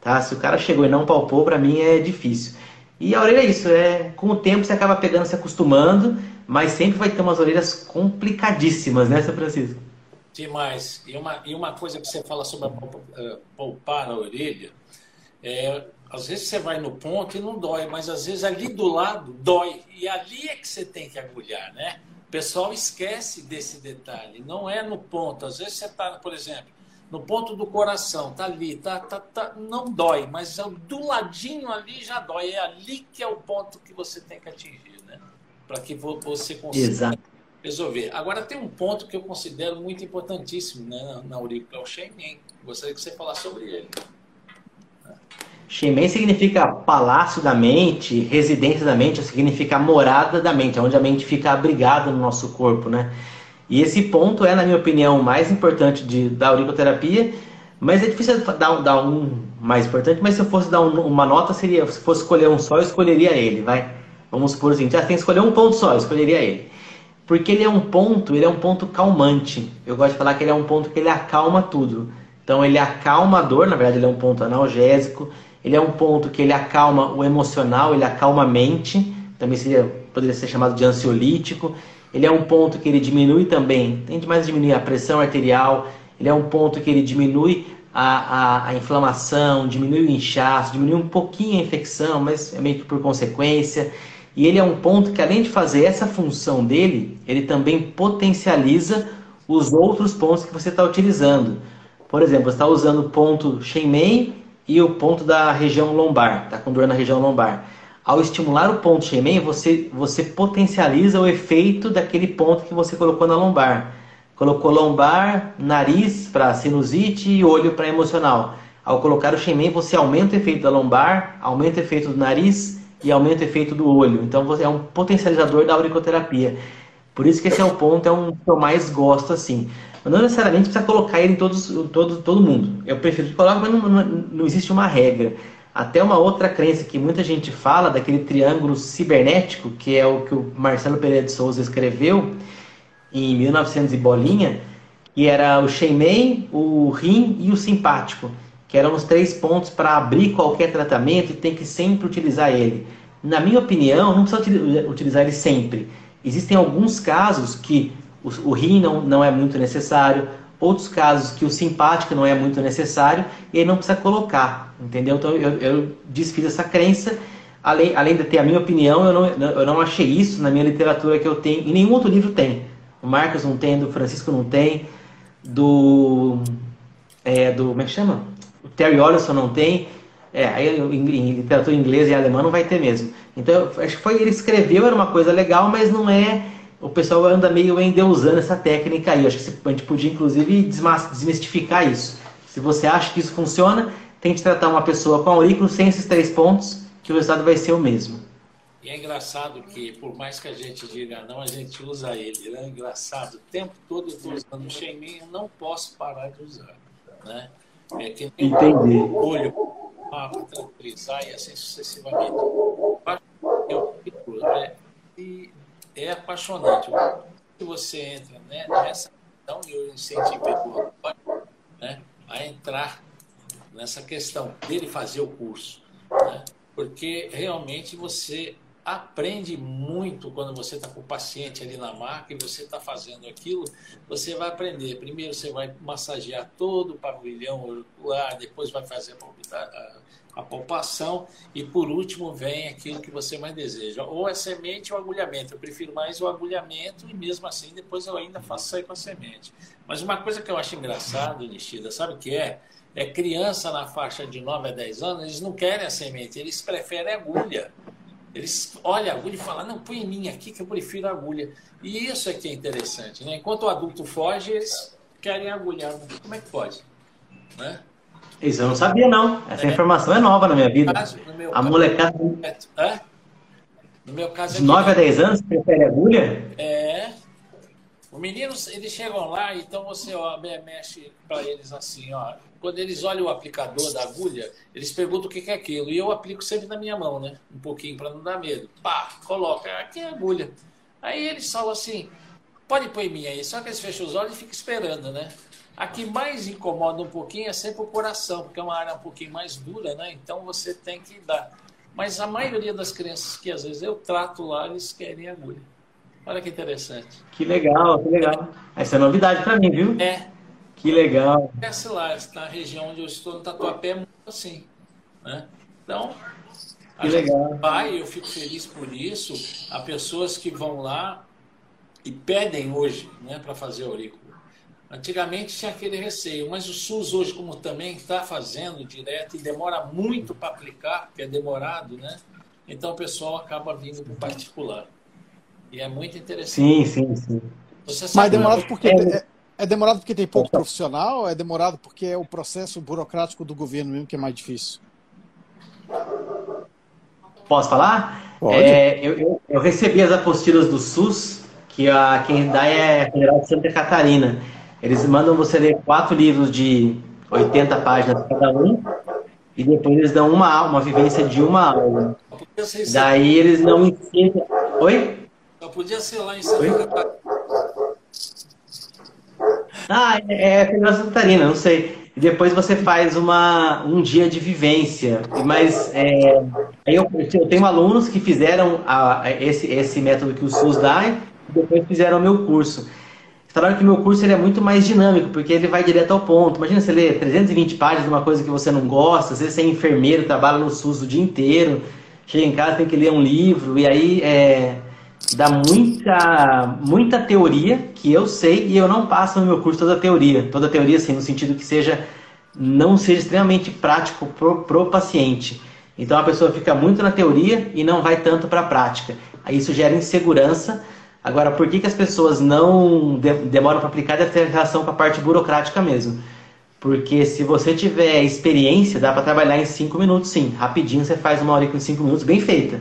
Tá? Se o cara chegou e não palpou, para mim é difícil. E a orelha é isso, é com o tempo você acaba pegando, se acostumando, mas sempre vai ter umas orelhas complicadíssimas, né, seu Francisco? Demais. E uma, e uma coisa que você fala sobre a, palpar a orelha, é, às vezes você vai no ponto e não dói, mas às vezes ali do lado dói. E ali é que você tem que agulhar, né? O pessoal esquece desse detalhe. Não é no ponto. Às vezes você está, por exemplo, no ponto do coração, tá ali, tá, tá, tá, não dói, mas é do ladinho ali já dói. É ali que é o ponto que você tem que atingir, né? Para que você consiga Exato. resolver. Agora tem um ponto que eu considero muito importantíssimo né, na aurícula, é o. Gostaria que você falasse sobre ele. Shemen significa palácio da mente, residência da mente, significa morada da mente, onde a mente fica abrigada no nosso corpo, né? E esse ponto é, na minha opinião, o mais importante de, da auriculoterapia, mas é difícil dar, dar um mais importante, mas se eu fosse dar um, uma nota, seria, se fosse escolher um só, eu escolheria ele, vai? Vamos supor assim, já tem que escolher um ponto só, eu escolheria ele. Porque ele é um ponto, ele é um ponto calmante. Eu gosto de falar que ele é um ponto que ele acalma tudo. Então ele acalma a dor, na verdade ele é um ponto analgésico, ele é um ponto que ele acalma o emocional, ele acalma a mente, também seria, poderia ser chamado de ansiolítico. Ele é um ponto que ele diminui também, tem mais diminuir a pressão arterial, ele é um ponto que ele diminui a, a, a, inflamação, diminui o inchaço, diminui um pouquinho a infecção, mas é meio que por consequência. E ele é um ponto que, além de fazer essa função dele, ele também potencializa os outros pontos que você está utilizando. Por exemplo, você está usando o ponto Shenmei e o ponto da região lombar, está com dor na região lombar. Ao estimular o ponto Shenmei, você, você potencializa o efeito daquele ponto que você colocou na lombar. Colocou lombar, nariz para sinusite e olho para emocional. Ao colocar o Shenmei, você aumenta o efeito da lombar, aumenta o efeito do nariz e aumenta o efeito do olho. Então você é um potencializador da auriculoterapia. Por isso que esse é o ponto, é um que eu mais gosto assim. Mas não necessariamente precisa colocar ele em todos, todo, todo mundo. Eu prefiro que coloque, mas não, não, existe uma regra. Até uma outra crença que muita gente fala, daquele triângulo cibernético, que é o que o Marcelo Pereira de Souza escreveu em 1900 e bolinha, que era o Sheimei, o rim e o simpático, que eram os três pontos para abrir qualquer tratamento e tem que sempre utilizar ele. Na minha opinião, não precisa utilizar ele sempre. Existem alguns casos que o, o rim não, não é muito necessário, outros casos que o simpático não é muito necessário e aí não precisa colocar, entendeu? Então eu, eu desfiz essa crença, além, além de ter a minha opinião, eu não, eu não achei isso na minha literatura que eu tenho, e nenhum outro livro tem. O Marcos não tem, do Francisco não tem, do. É, do como é que chama? O Terry Olson não tem. É, aí em, literatura inglesa e alemã não vai ter mesmo. Então, acho que foi ele escreveu, era uma coisa legal, mas não é o pessoal anda meio endeusando essa técnica aí. Eu acho que a gente podia, inclusive, desmistificar isso. Se você acha que isso funciona, tente tratar uma pessoa com aurículo sem esses três pontos, que o resultado vai ser o mesmo. E é engraçado que, por mais que a gente diga não, a gente usa ele. Né? É engraçado. O tempo todo eu estou usando o Xemin, eu não posso parar de usar. Né? É que Entendi. olho para tranquilizar e assim sucessivamente. Eu, eu, é, e é apaixonante. Se você entra né, nessa questão, e eu incentivo né, a entrar nessa questão dele fazer o curso. Né, porque realmente você aprende muito quando você está com o paciente ali na maca e você está fazendo aquilo, você vai aprender. Primeiro você vai massagear todo o pavilhão depois vai fazer a a palpação e por último vem aquilo que você mais deseja, ou a semente ou agulhamento. Eu prefiro mais o agulhamento e mesmo assim depois eu ainda faço sair com a semente. Mas uma coisa que eu acho engraçado, Nishida, sabe o que é? É criança na faixa de 9 a 10 anos, eles não querem a semente, eles preferem agulha. Eles olham a agulha e falam, não, põe em mim aqui que eu prefiro agulha. E isso é que é interessante, né? Enquanto o adulto foge, eles querem agulhar. Como é que pode? Né? Isso eu não sabia, não. Essa é. informação é nova na minha vida. Caso, a molecada. É? No meu caso. De 9 a 10 anos, prefere agulha? É. Os meninos, eles chegam lá, então você ó, mexe para eles assim, ó. Quando eles olham o aplicador da agulha, eles perguntam o que é aquilo. E eu aplico sempre na minha mão, né? Um pouquinho para não dar medo. Pá, coloca, aqui é a agulha. Aí eles falam assim, pode pôr em mim aí. Só que eles fecham os olhos e ficam esperando, né? A que mais incomoda um pouquinho é sempre o coração, porque é uma área um pouquinho mais dura, né? Então você tem que dar. Mas a maioria das crianças que às vezes eu trato lá, eles querem agulha. Olha que interessante. Que legal, que legal. Essa é novidade para mim, viu? É. Que legal. Esse lá, na região onde eu estou, no Tatuapé, é muito assim. Né? Então, que legal. vai, eu fico feliz por isso. Há pessoas que vão lá e pedem hoje né, para fazer aurículo. Antigamente tinha aquele receio, mas o SUS hoje, como também está fazendo direto e demora muito para aplicar, porque é demorado, né? Então o pessoal acaba vindo para o particular. E é muito interessante. Sim, sim, sim. Mas é demorado porque é, é demorado porque tem pouco profissional, é demorado porque é o processo burocrático do governo mesmo que é mais difícil. Posso falar? Pode. É, eu, eu, eu, recebi as apostilas do SUS, que a, quem dá é a Federal de Santa Catarina. Eles mandam você ler quatro livros de 80 páginas cada um, e depois eles dão uma aula, uma vivência de uma aula. Daí eles não ensinam. Oi? Só podia ser lá em Santa Catarina. Ah, é, é de Santa Catarina, não sei e depois você faz uma, um dia de vivência. Mas é, eu, eu, tenho alunos que fizeram a, a esse, esse método que o SUS dá e depois fizeram o meu curso. Falaram que o meu curso ele é muito mais dinâmico, porque ele vai direto ao ponto. Imagina você ler 320 páginas de uma coisa que você não gosta, às vezes você é enfermeiro, trabalha no SUS o dia inteiro, chega em casa tem que ler um livro, e aí é, dá muita, muita teoria que eu sei e eu não passo no meu curso toda a teoria. Toda a teoria, assim, no sentido que seja não seja extremamente prático pro, pro paciente. Então a pessoa fica muito na teoria e não vai tanto para a prática. Aí isso gera insegurança. Agora, por que, que as pessoas não de, demoram para aplicar? Deve ter relação com a parte burocrática mesmo. Porque se você tiver experiência, dá para trabalhar em 5 minutos sim. Rapidinho você faz uma hora com 5 minutos, bem feita.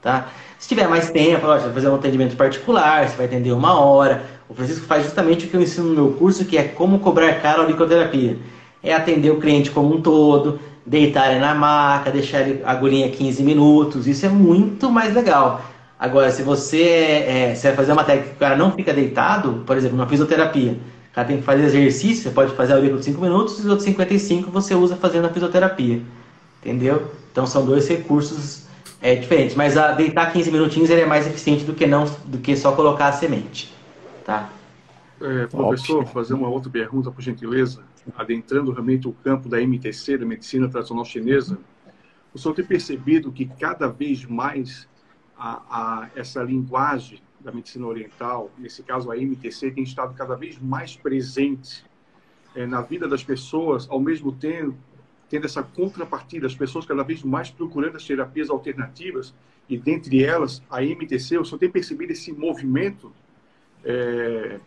Tá? Se tiver mais tempo, você vai fazer um atendimento particular, você vai atender uma hora. O Francisco faz justamente o que eu ensino no meu curso, que é como cobrar caro a licoterapia. É atender o cliente como um todo, deitar ele na maca, deixar ele agulhinha 15 minutos. Isso é muito mais legal. Agora, se você, é, você vai fazer uma técnica que o cara não fica deitado, por exemplo, uma fisioterapia, o cara tem que fazer exercício, você pode fazer a auricular de 5 minutos e os outros 55 você usa fazendo a fisioterapia. Entendeu? Então são dois recursos é, diferentes. Mas a deitar 15 minutinhos ele é mais eficiente do que, não, do que só colocar a semente. Tá? É, professor, Ótimo. fazer uma outra pergunta, por gentileza. Adentrando realmente o campo da MTC, da medicina tradicional chinesa, o senhor tem percebido que cada vez mais a, a, essa linguagem da medicina oriental, nesse caso a MTC, tem estado cada vez mais presente é, na vida das pessoas, ao mesmo tempo tendo essa contrapartida, as pessoas cada vez mais procurando as terapias alternativas, e dentre elas a MTC, o senhor tem percebido esse movimento é...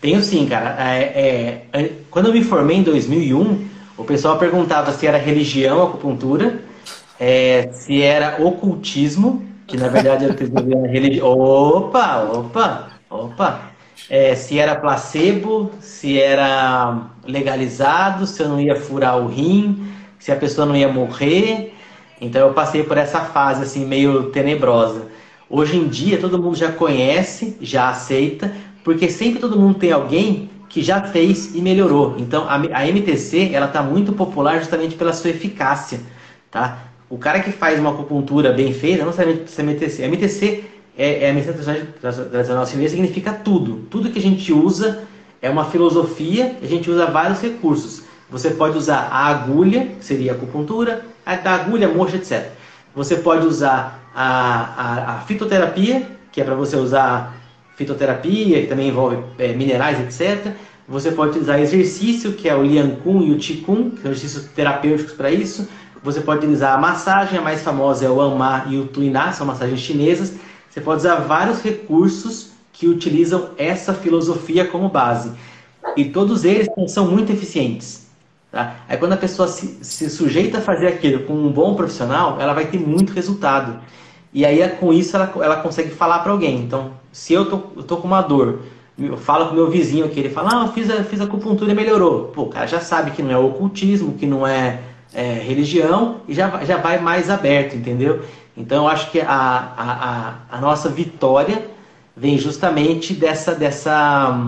Tenho sim, cara. É, é, quando eu me formei em 2001, o pessoal perguntava se era religião, acupuntura, é, se era ocultismo, que na verdade era religião. Opa, opa, opa. É, se era placebo, se era legalizado, se eu não ia furar o rim, se a pessoa não ia morrer. Então eu passei por essa fase assim meio tenebrosa. Hoje em dia todo mundo já conhece, já aceita, porque sempre todo mundo tem alguém que já fez e melhorou. Então a, a MTC ela está muito popular justamente pela sua eficácia, tá? O cara que faz uma acupuntura bem feita, não sabe se é MTC. MTC é, é a medicina tradicional chinesa significa tudo. Tudo que a gente usa é uma filosofia. A gente usa vários recursos. Você pode usar a agulha, que seria a acupuntura, a da agulha, mocha, etc. Você pode usar a, a, a fitoterapia, que é para você usar fitoterapia, que também envolve é, minerais, etc. Você pode utilizar exercício, que é o Lian Kun e o Qigong, que são exercícios terapêuticos para isso. Você pode utilizar a massagem, a mais famosa é o Anma e o Tuiná, são massagens chinesas. Você pode usar vários recursos que utilizam essa filosofia como base. E todos eles são muito eficientes. Tá? Aí quando a pessoa se, se, sujeita a fazer aquilo com um bom profissional, ela vai ter muito resultado. E aí com isso ela, ela consegue falar para alguém. Então, se eu tô, eu tô com uma dor, eu falo com meu vizinho que ele fala, ah, eu fiz a, fiz a acupuntura e melhorou. Pô, o cara já sabe que não é ocultismo, que não é, é religião e já, já vai mais aberto, entendeu? Então eu acho que a, a, a, nossa vitória vem justamente dessa, dessa,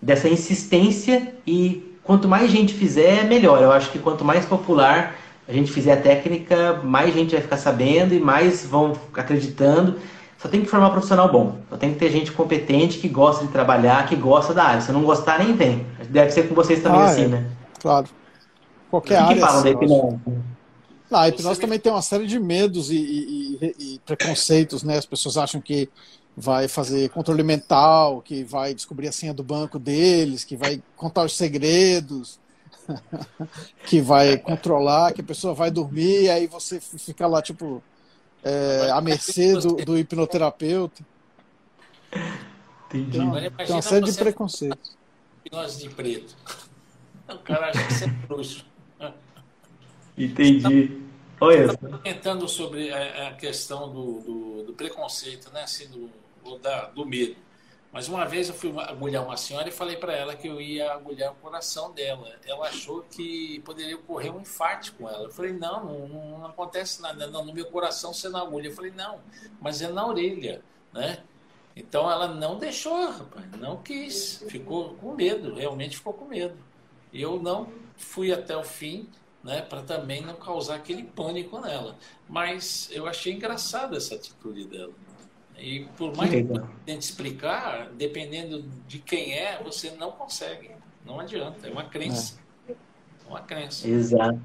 dessa insistência e quanto mais gente fizer, melhor. Eu acho que quanto mais popular a gente fizer a técnica, mais gente vai ficar sabendo e mais vão acreditando. Só tem que formar um profissional bom. Só tem que ter gente competente que gosta de trabalhar, que gosta da área. Se não gostar, nem vem. Deve ser com vocês também ah, assim, é. né? Claro. Qualquer o que área. Que falam da hipnose? a hipnose também tem uma série de medos e, e, e, e preconceitos, né? As pessoas acham que vai fazer controle mental, que vai descobrir a senha do banco deles, que vai contar os segredos, que vai controlar, que a pessoa vai dormir, e aí você fica lá, tipo, é, à mercê do, do hipnoterapeuta. Entendi. Tem uma, tem uma série de preconceitos. Hipnose de preto. O cara acha que você é bruxo. Entendi. Oi. Comentando sobre a, questão do, do, do, preconceito, né? Assim, do, da, do medo. Mas uma vez eu fui agulhar uma senhora e falei para ela que eu ia agulhar o coração dela. Ela achou que poderia ocorrer um infarto com ela. Eu falei, não, não, não acontece nada. Não, no meu coração você não agulha. Eu falei, não, mas é na orelha, né? Então ela não deixou, rapaz, não quis, ficou com medo, realmente ficou com medo. Eu não fui até o fim, né, para também não causar aquele pânico nela. Mas eu achei engraçada essa atitude dela. E por mais que, que tente explicar, dependendo de quem é, você não consegue. Não adianta. É uma crença. É. Uma crença. Exato.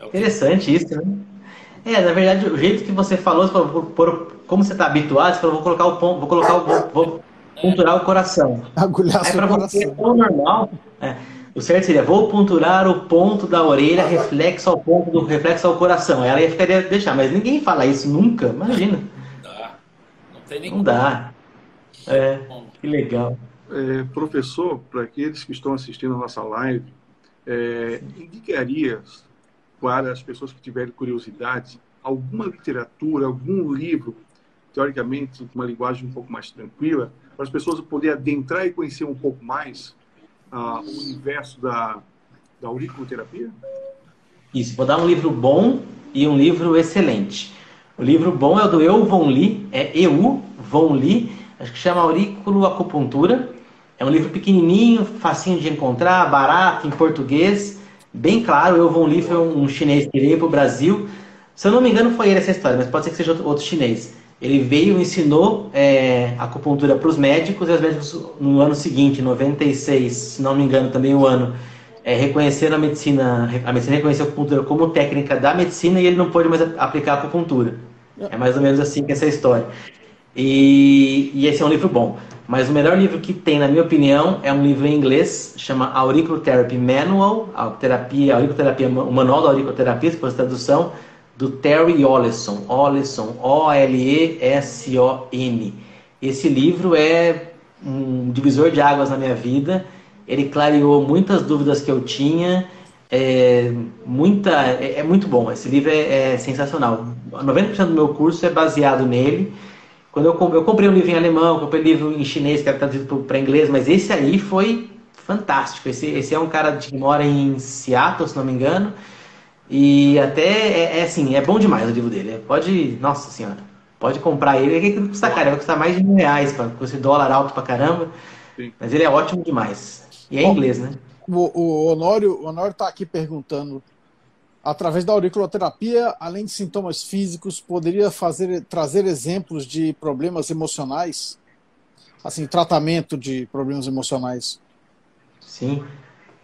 É Interessante isso, né? É, na verdade, o jeito que você falou, você falou por, como você está habituado, você falou, vou colocar o ponto, vou colocar o vou, vou ponturar o coração. Agulhar Aí, seu coração. Você, é normal, é, o certo seria, vou ponturar o ponto da orelha reflexo ao ponto do reflexo ao coração. Ela ia ficar deixar, mas ninguém fala isso nunca, imagina. Tem nem Não dá. É, que legal. É, professor, para aqueles que estão assistindo a nossa live, é, indicaria para as pessoas que tiverem curiosidade alguma literatura, algum livro, teoricamente, com uma linguagem um pouco mais tranquila, para as pessoas poderem adentrar e conhecer um pouco mais ah, o universo da, da auriculoterapia? Isso, vou dar um livro bom e um livro excelente. O livro bom é o do Eu Von Lee, é Eu Von Lee, acho que chama Aurículo Acupuntura. É um livro pequenininho, facinho de encontrar, barato, em português, bem claro. Eu Von Lee foi um chinês que veio para o Brasil. Se eu não me engano, foi ele essa história, mas pode ser que seja outro chinês. Ele veio e ensinou é, acupuntura para os médicos, e os médicos, no ano seguinte, 96, se não me engano, também o ano, é, reconheceram a medicina, a medicina reconheceu a acupuntura como técnica da medicina e ele não pôde mais aplicar a acupuntura. É mais ou menos assim que essa história. E, e, esse é um livro bom. Mas o melhor livro que tem, na minha opinião, é um livro em inglês, chama Auriculotherapy Manual, a terapia, auriculoterapia, o Manual da Auriculoterapia, se fosse tradução, do Terry Oleson, Oleson, O-L-E-S-O-N. Esse livro é um divisor de águas na minha vida. Ele clareou muitas dúvidas que eu tinha é, muita, é, é, muito bom. Esse livro é, é sensacional. 90% do meu curso é baseado nele. Quando eu, eu comprei um livro em alemão, comprei um livro em chinês que era traduzido para inglês, mas esse aí foi fantástico. Esse, esse é um cara que mora em Seattle, se não me engano. E até é, é assim, é bom demais o livro dele. Pode, nossa senhora, pode comprar ele. É que custa caro, vai custar mais de mil reais com esse dólar alto pra caramba. Sim. Mas ele é ótimo demais. E é em inglês, né? o, o Honório Honório está aqui perguntando através da auriculoterapia, além de sintomas físicos, poderia fazer trazer exemplos de problemas emocionais, assim, tratamento de problemas emocionais. Sim,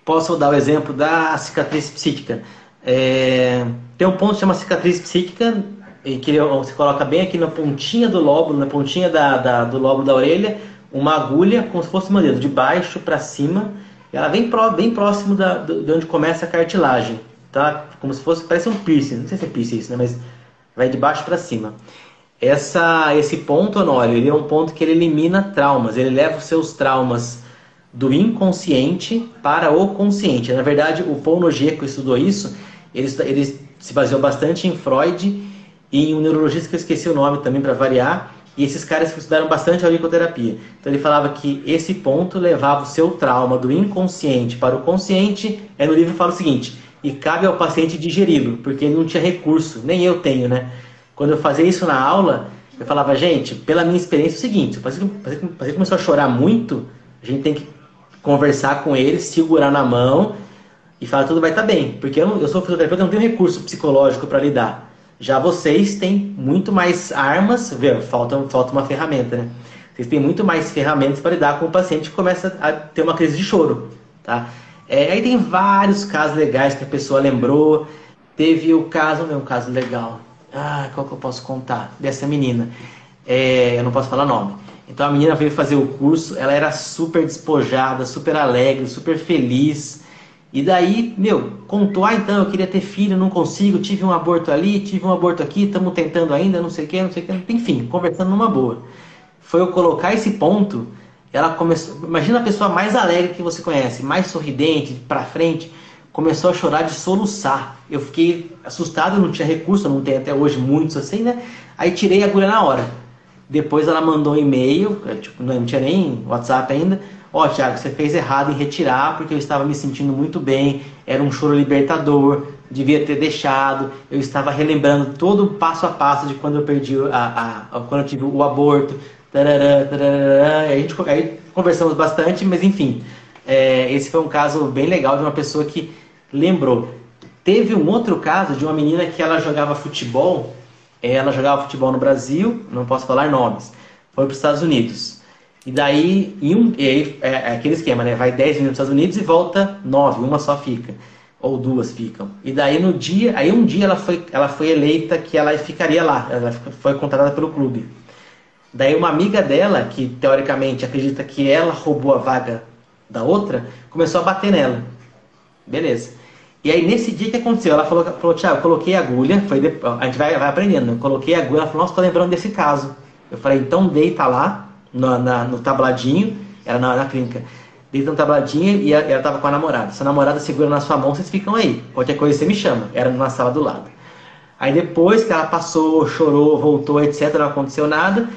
posso dar o exemplo da cicatriz psíquica. É, tem um ponto que chama cicatriz psíquica que você coloca bem aqui na pontinha do lóbulo, na pontinha da, da do lóbulo da orelha, uma agulha como se fosse uma dedo de baixo para cima ela vem pró, bem próximo da, de onde começa a cartilagem, tá? Como se fosse, parece um piercing, não sei se é piercing isso, né? Mas vai de baixo para cima. Essa, esse ponto, Honório, ele é um ponto que ele elimina traumas, ele leva os seus traumas do inconsciente para o consciente. Na verdade, o Paul Nogier, estudou isso, ele, ele se baseou bastante em Freud e em um neurologista que eu esqueci o nome também para variar, e esses caras que estudaram bastante a auriculoterapia. Então ele falava que esse ponto levava o seu trauma do inconsciente para o consciente. É no livro fala o seguinte: e cabe ao paciente digeri-lo, porque ele não tinha recurso, nem eu tenho, né? Quando eu fazia isso na aula, eu falava, gente, pela minha experiência é o seguinte: o paciente, o paciente começou a chorar muito, a gente tem que conversar com ele, segurar na mão e falar tudo vai estar tá bem, porque eu, eu sou fisioterapeuta, eu não tenho recurso psicológico para lidar. Já vocês têm muito mais armas, vê, falta, falta uma ferramenta, né? Vocês têm muito mais ferramentas para lidar com o paciente que começa a ter uma crise de choro, tá? É, aí tem vários casos legais que a pessoa lembrou. Teve o caso, um caso legal. Ah, qual que eu posso contar? Dessa menina. É, eu não posso falar nome. Então a menina veio fazer o curso, ela era super despojada, super alegre, super feliz. E daí, meu, contou, ah, então eu queria ter filho, não consigo, tive um aborto ali, tive um aborto aqui, estamos tentando ainda, não sei o que, não sei o que, enfim, conversando numa boa. Foi eu colocar esse ponto, ela começou, imagina a pessoa mais alegre que você conhece, mais sorridente, pra frente, começou a chorar de soluçar. Eu fiquei assustado, não tinha recurso, não tem até hoje muitos assim, né? Aí tirei a agulha na hora. Depois ela mandou um e-mail, tipo, não tinha nem WhatsApp ainda. Ó, oh, Thiago, você fez errado em retirar porque eu estava me sentindo muito bem, era um choro libertador, devia ter deixado. Eu estava relembrando todo o passo a passo de quando eu perdi a, a, a quando eu tive o aborto. Tarará, tarará, a gente aí conversamos bastante, mas enfim, é, esse foi um caso bem legal de uma pessoa que lembrou. Teve um outro caso de uma menina que ela jogava futebol, ela jogava futebol no Brasil, não posso falar nomes, foi para os Estados Unidos. E daí, em um, e aí, é, é aquele esquema, né? Vai 10 minutos nos Estados Unidos e volta 9, uma só fica. Ou duas ficam. E daí no dia, aí um dia ela foi, ela foi eleita que ela ficaria lá, ela foi contratada pelo clube. Daí uma amiga dela, que teoricamente acredita que ela roubou a vaga da outra, começou a bater nela. Beleza. E aí nesse dia que aconteceu, ela falou, falou Tiago, coloquei agulha, foi a gente vai, vai aprendendo, né? coloquei agulha, ela falou, nossa, tô lembrando desse caso. Eu falei, então deita lá, no, na, no tabladinho, era na, na clínica, deita no tabladinho e ela, ela tava com a namorada. Se a namorada segura na sua mão, vocês ficam aí. Qualquer coisa você me chama. Era na sala do lado. Aí depois que ela passou, chorou, voltou, etc., não aconteceu nada.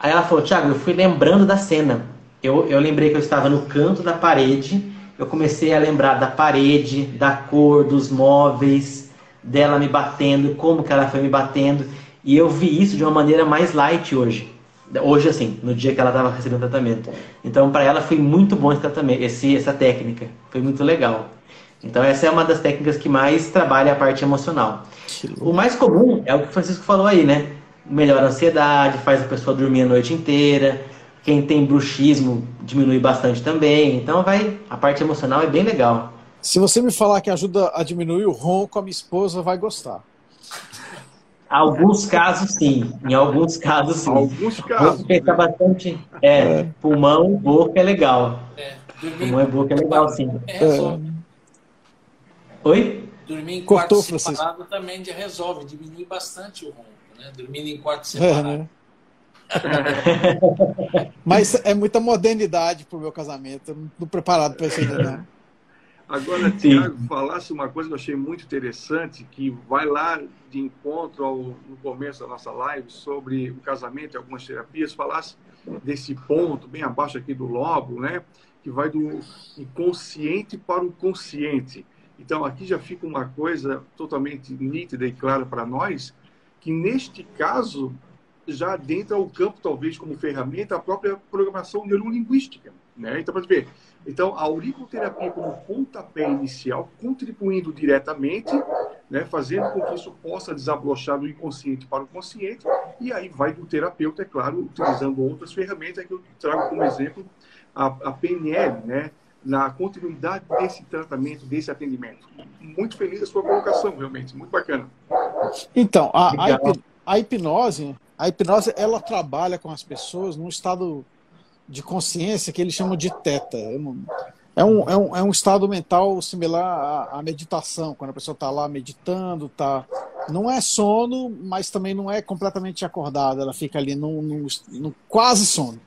Aí ela falou, Tiago, eu fui lembrando da cena. Eu, eu lembrei que eu estava no canto da parede eu comecei a lembrar da parede, da cor, dos móveis, dela me batendo, como que ela foi me batendo. E eu vi isso de uma maneira mais light hoje. Hoje, assim, no dia que ela estava recebendo tratamento. Então, para ela foi muito bom esse tratamento, esse, essa técnica. Foi muito legal. Então, essa é uma das técnicas que mais trabalha a parte emocional. O mais comum é o que o Francisco falou aí, né? Melhora a ansiedade, faz a pessoa dormir a noite inteira, quem tem bruxismo diminui bastante também. Então vai, a parte emocional é bem legal. Se você me falar que ajuda a diminuir o ronco, a minha esposa vai gostar. Alguns casos sim, em alguns casos sim. Alguns casos. Pensar bastante. É, é, pulmão, boca é legal. É, pulmão e boca é legal sim. É, é. Oi? Dormir em Cortou, quarto separado também resolve, diminui bastante o ronco, né? Dormindo em quarto separado. É, né? Mas é muita modernidade para o meu casamento. Eu não estou preparado para isso ainda, não. Agora, Tiago, falasse uma coisa que eu achei muito interessante, que vai lá de encontro ao, no começo da nossa live sobre o casamento e algumas terapias, falasse desse ponto bem abaixo aqui do lobo, né? Que vai do inconsciente para o consciente. Então, aqui já fica uma coisa totalmente nítida e clara para nós, que neste caso, já adentra o campo, talvez, como ferramenta, a própria programação neurolinguística. Né? Então, para ver, então, a auriculoterapia como pontapé inicial, contribuindo diretamente, né, fazendo com que isso possa desabrochar do inconsciente para o consciente, e aí vai do terapeuta, é claro, utilizando outras ferramentas que eu trago como exemplo a, a PNL, né, na continuidade desse tratamento, desse atendimento. Muito feliz da sua colocação, realmente, muito bacana. Então, a, a, a hipnose a hipnose ela trabalha com as pessoas num estado de consciência que eles chamam de teta. É um, é um, é um estado mental similar à, à meditação, quando a pessoa está lá meditando, tá, não é sono, mas também não é completamente acordada, ela fica ali no, no, no quase sono.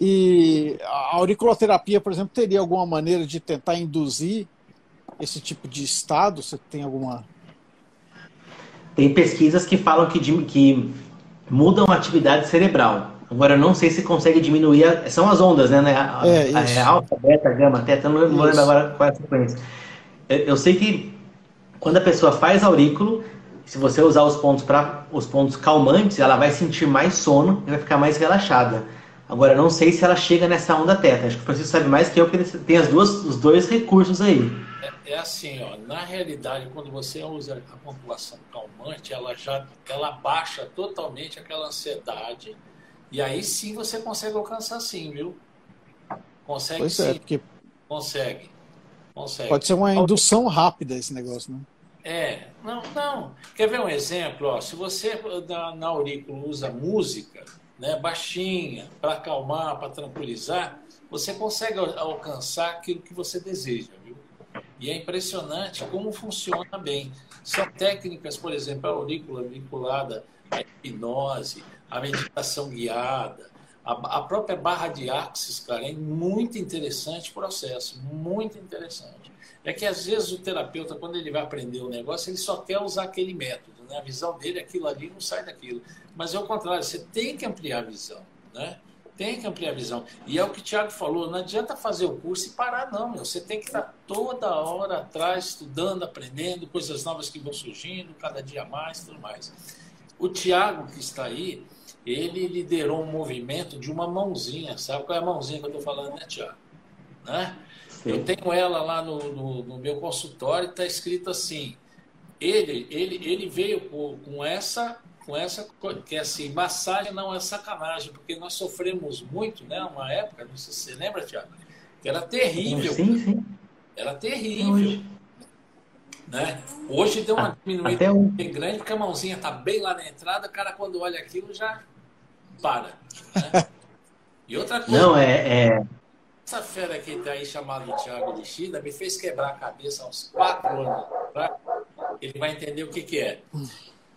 E a auriculoterapia, por exemplo, teria alguma maneira de tentar induzir esse tipo de estado? Você tem alguma. Tem pesquisas que falam que, que mudam a atividade cerebral. Agora, eu não sei se consegue diminuir. A, são as ondas, né? né? A, é, a, é alfa, beta, gama, teta, não, lembro agora qual é a sequência. Eu, eu sei que quando a pessoa faz aurículo, se você usar os pontos para os pontos calmantes, ela vai sentir mais sono e vai ficar mais relaxada. Agora, não sei se ela chega nessa onda teta. Acho que o Francisco sabe mais que eu, porque tem as duas, os dois recursos aí. É, é assim, ó, na realidade, quando você usa a pontuação calmante, ela já ela baixa totalmente aquela ansiedade. E aí sim você consegue alcançar sim, viu? Consegue pois é, sim. É, porque... Consegue. Consegue. Pode ser uma indução rápida esse negócio, né? É, não, não. Quer ver um exemplo? Ó, se você na, na aurícula usa música, né, baixinha, para acalmar, para tranquilizar, você consegue alcançar aquilo que você deseja, viu? E é impressionante como funciona bem. São técnicas, por exemplo, a aurícula vinculada à hipnose, à meditação guiada, A, a própria barra de axis, cara, é muito interessante o processo, muito interessante. É que às vezes o terapeuta, quando ele vai aprender o negócio, ele só quer usar aquele método, né? A visão dele, aquilo ali, não sai daquilo. Mas é o contrário, você tem que ampliar a visão, né? Tem que ampliar a visão. E é o que o Tiago falou, não adianta fazer o curso e parar, não. Meu. Você tem que estar toda hora atrás, estudando, aprendendo, coisas novas que vão surgindo, cada dia mais, tudo mais. O Tiago, que está aí, ele liderou um movimento de uma mãozinha. Sabe qual é a mãozinha que eu estou falando, né, Tiago? Né? Eu tenho ela lá no, no, no meu consultório e está escrito assim. Ele, ele, ele veio com, com essa com essa que é assim, massagem não é sacanagem, porque nós sofremos muito, né? Uma época, não sei se você lembra, Tiago, que era terrível. Sim, sim. Era terrível. Hoje. Né? Hoje deu uma diminuída um... bem grande, porque a mãozinha está bem lá na entrada, o cara quando olha aquilo já para. Né? E outra coisa. Não, é, é... Essa fera que está aí chamado Thiago Lixida me fez quebrar a cabeça há uns quatro anos. Tá? Ele vai entender o que, que é.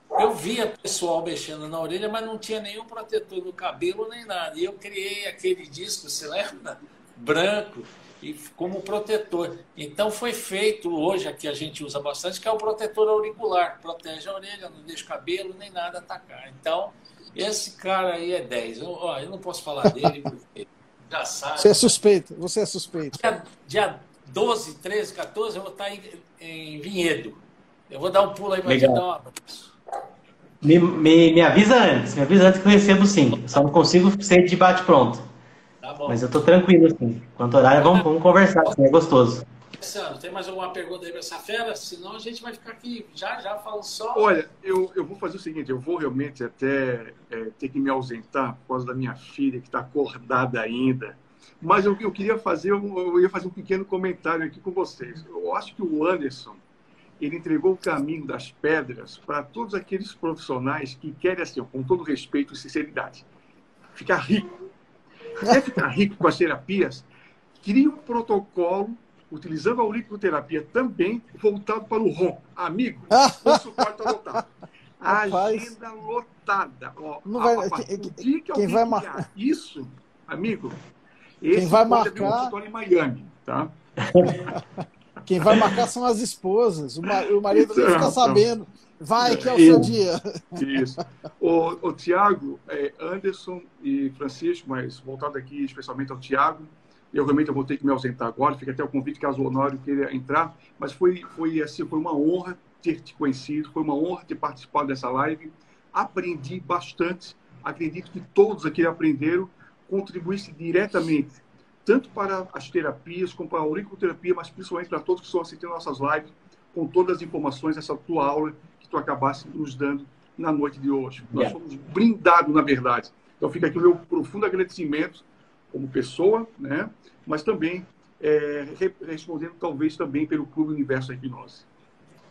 Eu via pessoal mexendo na orelha, mas não tinha nenhum protetor no cabelo nem nada. E eu criei aquele disco, você lembra? Branco, e como protetor. Então foi feito hoje, aqui a gente usa bastante, que é o protetor auricular. Protege a orelha, não deixa o cabelo nem nada atacar. Então, esse cara aí é 10. Eu, ó, eu não posso falar dele, porque já sabe. Você é suspeito, você é suspeito. Dia, dia 12, 13, 14, eu vou estar em, em Vinhedo. Eu vou dar um pulo aí para te dar um abraço. Me, me, me avisa antes, me avisa antes que eu recebo sim. Só não consigo ser de bate-pronto. Tá bom. Mas eu tô tranquilo, assim. Quanto horário, vamos, vamos conversar, assim, é gostoso. Luciano, tem mais alguma pergunta aí para essa fera? Senão a gente vai ficar aqui já, já falando só. Olha, eu, eu vou fazer o seguinte: eu vou realmente até é, ter que me ausentar por causa da minha filha que está acordada ainda. Mas eu, eu queria fazer, eu, eu ia fazer um pequeno comentário aqui com vocês. Eu acho que o Anderson ele entregou o caminho das pedras para todos aqueles profissionais que querem, assim, com todo respeito e sinceridade, ficar rico. Quer ficar rico com as terapias? Cria um protocolo utilizando a auriculoterapia também voltado para o ROM. Amigo, o suporte está lotado. Agenda lotada. Ó, não vai, a, a, que, que quem vai marcar isso, amigo, esse quem vai marcar... um em Miami, tá? Quem vai marcar são as esposas. O, marido não fica sabendo. Vai, que é o seu dia. Isso. O, o Tiago, é, Anderson e Francisco, mas voltado aqui especialmente ao Tiago, eu realmente eu vou ter que me ausentar agora, fica até o convite caso o Honório queira entrar, mas foi, foi, assim, foi uma honra ter te conhecido, foi uma honra ter participado dessa live, aprendi bastante, acredito que todos aqui aprenderam, contribuísse diretamente tanto para as terapias, como para a auriculoterapia, mas principalmente para todos que estão assistindo nossas lives, com todas as informações dessa tua aula tu acabaste nos dando na noite de hoje. Nós yeah. somos brindados, na verdade. Então fica aqui o meu profundo agradecimento como pessoa, né? mas também é, respondendo talvez também pelo Clube Universo da Hipnose.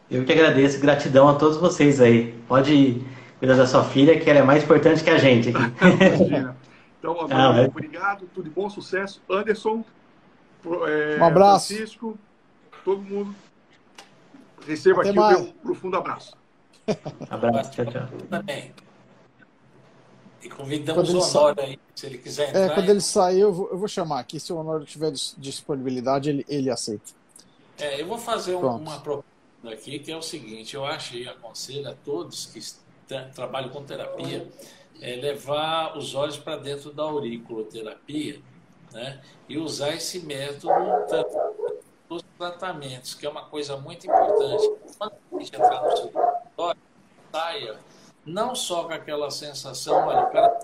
Eu que agradeço, gratidão a todos vocês aí. Pode cuidar da sua filha, que ela é mais importante que a gente aqui. Então, ah, é. obrigado, tudo de bom, sucesso. Anderson, é, um abraço. Francisco, todo mundo. Receba Até aqui mais. o meu profundo abraço. Abraço, tchau, tchau. Também. E convidamos o Honório aí, se ele quiser é, entrar. É, quando ele sair, eu vou, eu vou chamar aqui. Se o Honório tiver disponibilidade, ele, ele aceita. É, eu vou fazer um, uma proposta aqui, que é o seguinte: eu acho e aconselho a todos que trabalham com terapia é levar os olhos para dentro da auriculoterapia né? e usar esse método nos tratamentos, que é uma coisa muito importante. Quando a gente entrar no seu saia não só com aquela sensação, olha, o cara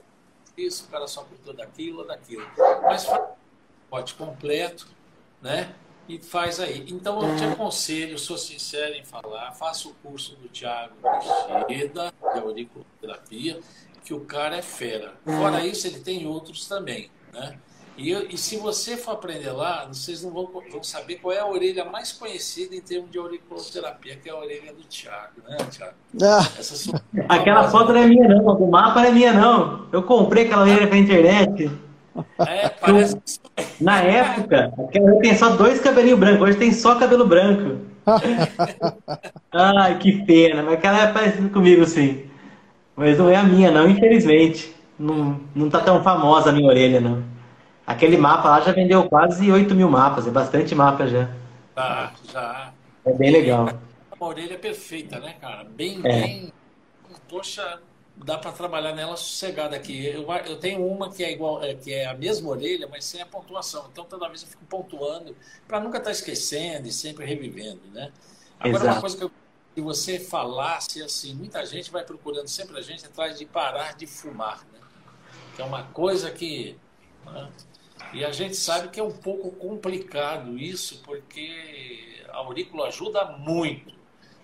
isso, o cara só cuidou daquilo ou daquilo, mas faz pote completo, né? E faz aí. Então eu te aconselho, sou sincero em falar, faça o curso do Tiago Mexida, de auriculoterapia, que o cara é fera. Fora isso, ele tem outros também, né? E, e, se você for aprender lá, vocês não vão, vão, saber qual é a orelha mais conhecida em termos de auriculoterapia, que é a orelha do Thiago, né, Thiago? Ah. Sua... Aquela foto não é minha, não. O mapa não é minha, não. Eu comprei aquela orelha pela internet. É, parece. Eu, na época, aquela tem só dois cabelinhos brancos, hoje tem só cabelo branco. Ai, que pena, mas aquela é parecida comigo, sim. Mas não é a minha, não, infelizmente. não, não tá tão famosa a minha orelha, não. Aquele mapa lá já vendeu quase 8 mil mapas, é bastante mapa já. Tá, já. É bem legal. Uma orelha perfeita, né, cara? Bem, é. bem. Poxa, dá para trabalhar nela sossegada aqui. Eu, eu tenho uma que é igual, é, que é a mesma orelha, mas sem a pontuação. Então toda vez eu fico pontuando para nunca estar tá esquecendo e sempre revivendo, né? Agora Exato. uma coisa que eu que você falasse assim, muita gente vai procurando sempre a gente atrás de parar de fumar, né? Que é uma coisa que né? E a gente sabe que é um pouco complicado isso, porque a aurícula ajuda muito.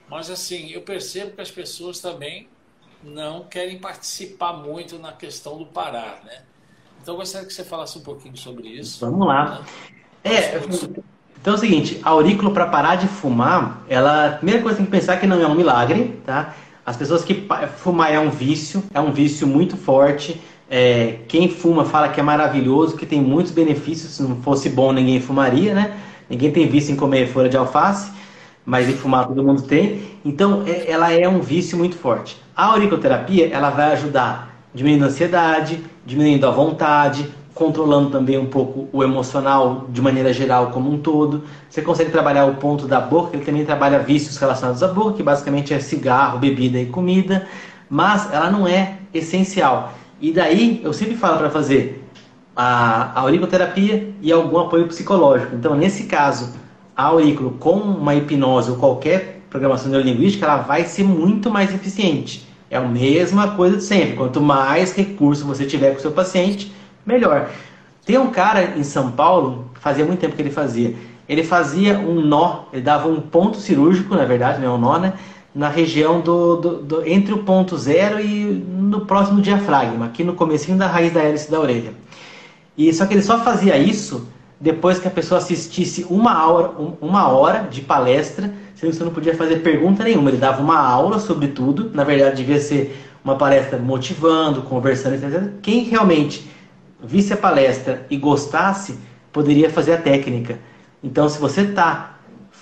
Mas assim, eu percebo que as pessoas também não querem participar muito na questão do parar, né? Então, eu gostaria que você falasse um pouquinho sobre isso. Vamos lá. Né? É, então é o seguinte, a aurícula para parar de fumar, ela, a primeira coisa que tem que pensar é que não é um milagre, tá? As pessoas que fumar é um vício, é um vício muito forte. É, quem fuma fala que é maravilhoso, que tem muitos benefícios. Se não fosse bom, ninguém fumaria, né? Ninguém tem vício em comer folha de alface, mas em fumar todo mundo tem. Então, é, ela é um vício muito forte. A auriculoterapia ela vai ajudar diminuindo a ansiedade, diminuindo a vontade, controlando também um pouco o emocional de maneira geral como um todo. Você consegue trabalhar o ponto da boca, ele também trabalha vícios relacionados à boca, que basicamente é cigarro, bebida e comida, mas ela não é essencial. E daí eu sempre falo para fazer a, auriculoterapia e algum apoio psicológico. Então, nesse caso, a aurículo com uma hipnose ou qualquer programação neurolinguística, ela vai ser muito mais eficiente. É a mesma coisa de sempre. Quanto mais recurso você tiver com o seu paciente, melhor. Tem um cara em São Paulo, fazia muito tempo que ele fazia. Ele fazia um nó, ele dava um ponto cirúrgico, na verdade, não é um nó, né? Na região do, do, do, entre o ponto zero e no próximo diafragma, aqui no comecinho da raiz da hélice da orelha. E só que ele só fazia isso depois que a pessoa assistisse uma hora, uma hora de palestra sendo que você não podia fazer pergunta nenhuma. Ele dava uma aula sobre tudo, na verdade devia ser uma palestra motivando, conversando, etc. Quem realmente visse a palestra e gostasse, poderia fazer a técnica. Então, se você tá,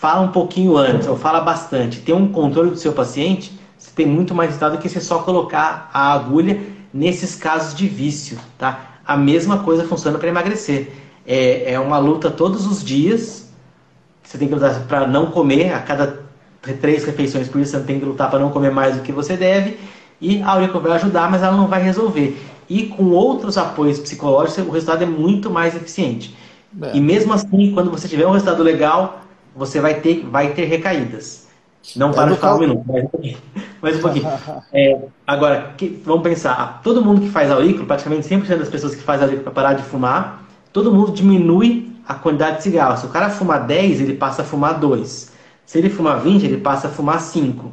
fala um pouquinho antes, ou fala bastante, tem um controle do seu paciente, você tem muito mais resultado do que você só colocar a agulha nesses casos de vício, tá? A mesma coisa funciona para emagrecer. É, é uma luta todos os dias, você tem que lutar para não comer a cada três refeições por dia, você tem que lutar para não comer mais do que você deve. E a Aurico vai ajudar, mas ela não vai resolver. E com outros apoios psicológicos, o resultado é muito mais eficiente. É. E mesmo assim, quando você tiver um resultado legal, você vai ter, vai ter recaídas. Não para de falar um minuto, mais um pouquinho. É, agora, que, vamos pensar, todo mundo que faz aurículo, praticamente 100% das pessoas que fazem aurículo para parar de fumar, todo mundo diminui a quantidade de cigarros. Se o cara fumar 10, ele passa a fumar 2. Se ele fumar 20, ele passa a fumar 5.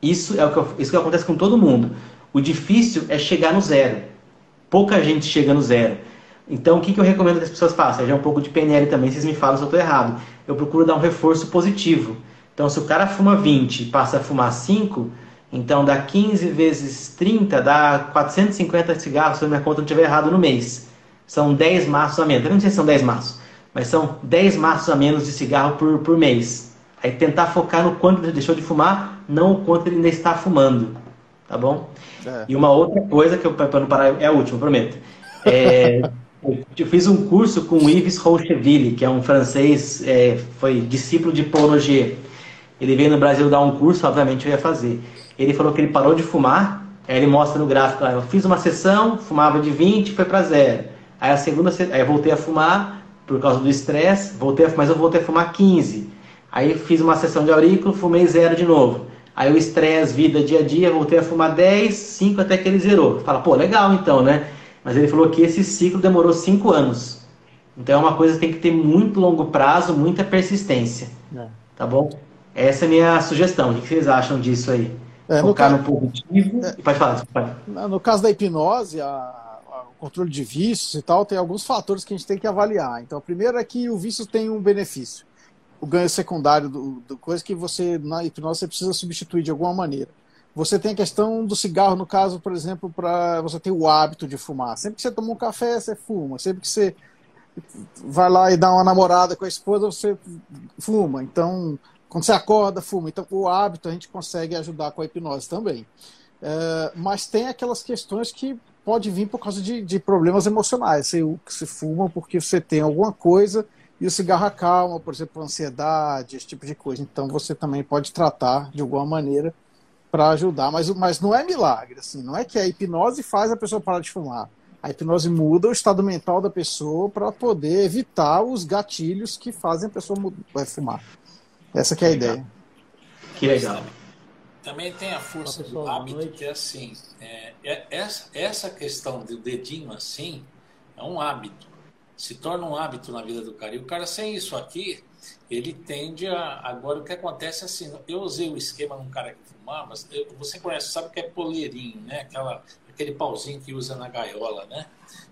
Isso é o que, isso que acontece com todo mundo. O difícil é chegar no zero. Pouca gente chega no zero. Então, o que, que eu recomendo que as pessoas façam? Já é um pouco de PNL também, vocês me falam se eu estou errado. Eu procuro dar um reforço positivo. Então, se o cara fuma 20 e passa a fumar 5, então dá 15 vezes 30, dá 450 cigarros, se a minha conta não estiver errado no mês. São 10 maços a menos. Eu não sei se são 10 maços mas são 10 maços a menos de cigarro por, por mês. Aí tentar focar no quanto ele deixou de fumar, não o quanto ele ainda está fumando. Tá bom? É. E uma outra coisa que eu, para não parar, é a última, prometo. É, eu fiz um curso com o Yves Rocheville, que é um francês, é, foi discípulo de Paul Roger. Ele veio no Brasil dar um curso, obviamente eu ia fazer. Ele falou que ele parou de fumar, aí ele mostra no gráfico, eu fiz uma sessão, fumava de 20, foi para zero. Aí a segunda, aí eu voltei a fumar, por causa do estresse, voltei a, mas eu voltei a fumar 15. Aí fiz uma sessão de aurículo, fumei zero de novo. Aí o estresse, vida, dia a dia, voltei a fumar 10, 5 até que ele zerou. Fala, pô, legal então, né? Mas ele falou que esse ciclo demorou 5 anos. Então é uma coisa que tem que ter muito longo prazo, muita persistência. É. Tá bom? Essa é a minha sugestão. O que vocês acham disso aí? É, Focar no, no positivo. É, pode falar, pode. No caso da hipnose, a controle de vícios e tal, tem alguns fatores que a gente tem que avaliar. Então, o primeiro é que o vício tem um benefício. O ganho secundário do, do coisa que você, na hipnose, você precisa substituir de alguma maneira. Você tem a questão do cigarro, no caso, por exemplo, para você ter o hábito de fumar. Sempre que você toma um café, você fuma. Sempre que você vai lá e dá uma namorada com a esposa, você fuma. Então, quando você acorda, fuma. Então, o hábito a gente consegue ajudar com a hipnose também. É, mas tem aquelas questões que pode vir por causa de, de problemas emocionais. Você, você fuma porque você tem alguma coisa e o cigarro acalma, por exemplo, ansiedade, esse tipo de coisa. Então você também pode tratar de alguma maneira para ajudar, mas, mas não é milagre, assim, não é que a hipnose faz a pessoa parar de fumar. A hipnose muda o estado mental da pessoa para poder evitar os gatilhos que fazem a pessoa fumar. Essa que é a ideia. Que legal. Também tem a força do hábito, que é assim, é, é, essa, essa questão do dedinho assim é um hábito. Se torna um hábito na vida do cara. E o cara sem isso aqui, ele tende a. Agora o que acontece é assim, eu usei o esquema num cara que fumava, você conhece, sabe que é poleirinho, né? Aquela, aquele pauzinho que usa na gaiola, né?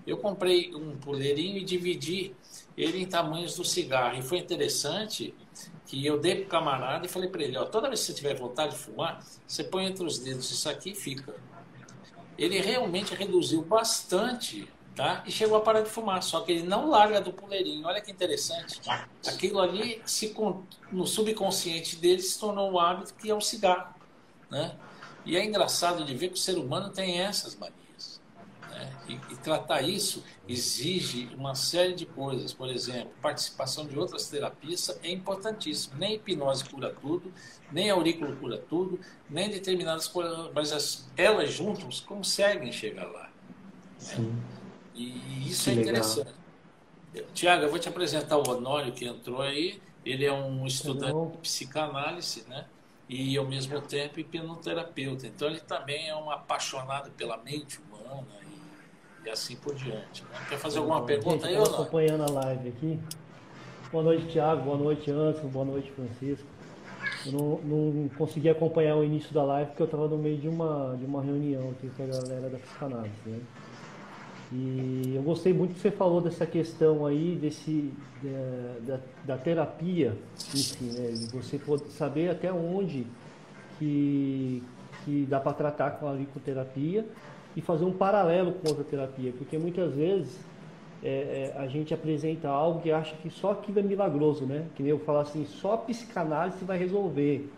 Eu comprei um poleirinho e dividi ele em tamanhos do cigarro. E foi interessante que eu dei para o camarada e falei para ele, ó, toda vez que você tiver vontade de fumar, você põe entre os dedos isso aqui e fica. Ele realmente reduziu bastante, tá? E chegou a parar de fumar, só que ele não larga do puleirinho. Olha que interessante. Aquilo ali, se, no subconsciente dele, se tornou um hábito que é o cigarro, né? E é engraçado de ver que o ser humano tem essas manias. Né? E, e, tratar isso exige uma série de coisas. Por exemplo, participação de outras terapias é importantíssimo. Nem hipnose cura tudo, nem aurículo cura tudo, nem determinadas coisas, mas as, elas juntas conseguem chegar lá. Né? E isso que é interessante. Tiago, eu vou te apresentar o Honório que entrou aí. Ele é um estudante de psicanálise, né? E ao mesmo tempo hipnoterapeuta. Então ele também é um apaixonado pela mente humana e assim por diante. Né? Quer fazer alguma pergunta aí ou não? acompanhando a live aqui. Boa noite, Thiago. Boa noite, Anderson. Boa noite, Francisco. Eu não, não consegui acompanhar o início da live porque eu estava no meio de uma, de uma reunião aqui com a galera da psicanálise. Né? E eu gostei muito que você falou dessa questão aí, desse, da, da, da terapia si, né? Você saber até onde que, que dá para tratar com a licoterapia e fazer um paralelo com outra terapia, porque muitas vezes é, é, a gente apresenta algo que acha que só aquilo é milagroso, né? Que nem eu falar assim, só a psicanálise vai resolver.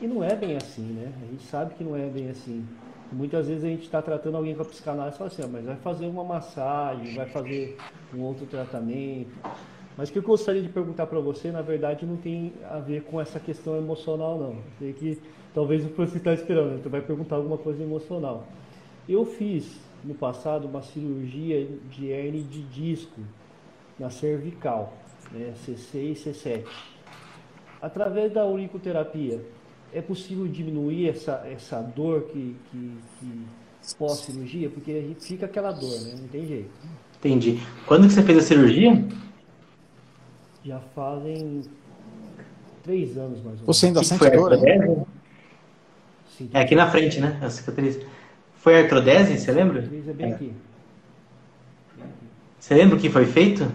E não é bem assim, né? A gente sabe que não é bem assim. Muitas vezes a gente está tratando alguém com a psicanálise e fala assim, ah, mas vai fazer uma massagem, vai fazer um outro tratamento. Mas o que eu gostaria de perguntar para você, na verdade, não tem a ver com essa questão emocional, não. Sei que talvez você está esperando, né? tu vai perguntar alguma coisa emocional. Eu fiz no passado uma cirurgia de hernia de disco na cervical, né, C6 e C7. Através da auriculoterapia, é possível diminuir essa, essa dor que, que, que pós-cirurgia? Porque fica aquela dor, né? Não tem jeito. Entendi. Quando que você fez a cirurgia? Já fazem três anos mais ou menos. Você ainda sente dor? Né? É aqui na frente, né? A cicatriz. Foi artrodese, você lembra? É bem aqui. Você lembra o que foi feito?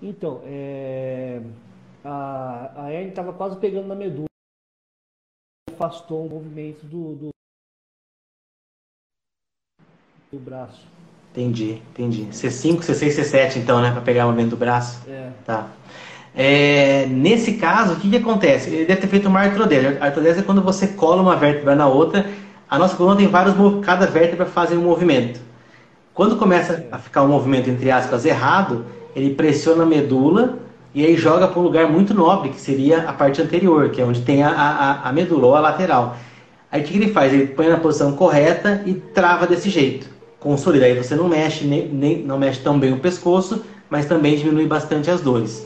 Então, é... a, a hernia estava quase pegando na medula. Afastou o movimento do, do, do braço. Entendi, entendi. C5, C6, C7 então, né? Para pegar o movimento do braço. É. Tá. É, nesse caso, o que, que acontece? Ele deve ter feito uma artrodese. A artrodese é quando você cola uma vértebra na outra a nossa coluna tem vários cada vértebra fazem um movimento. Quando começa a ficar um movimento entre aspas errado, ele pressiona a medula e aí joga para um lugar muito nobre, que seria a parte anterior, que é onde tem a, a, a medula ou a lateral. Aí o que ele faz? Ele põe na posição correta e trava desse jeito. Consolida. Aí você não mexe, nem, nem, não mexe tão bem o pescoço, mas também diminui bastante as dores.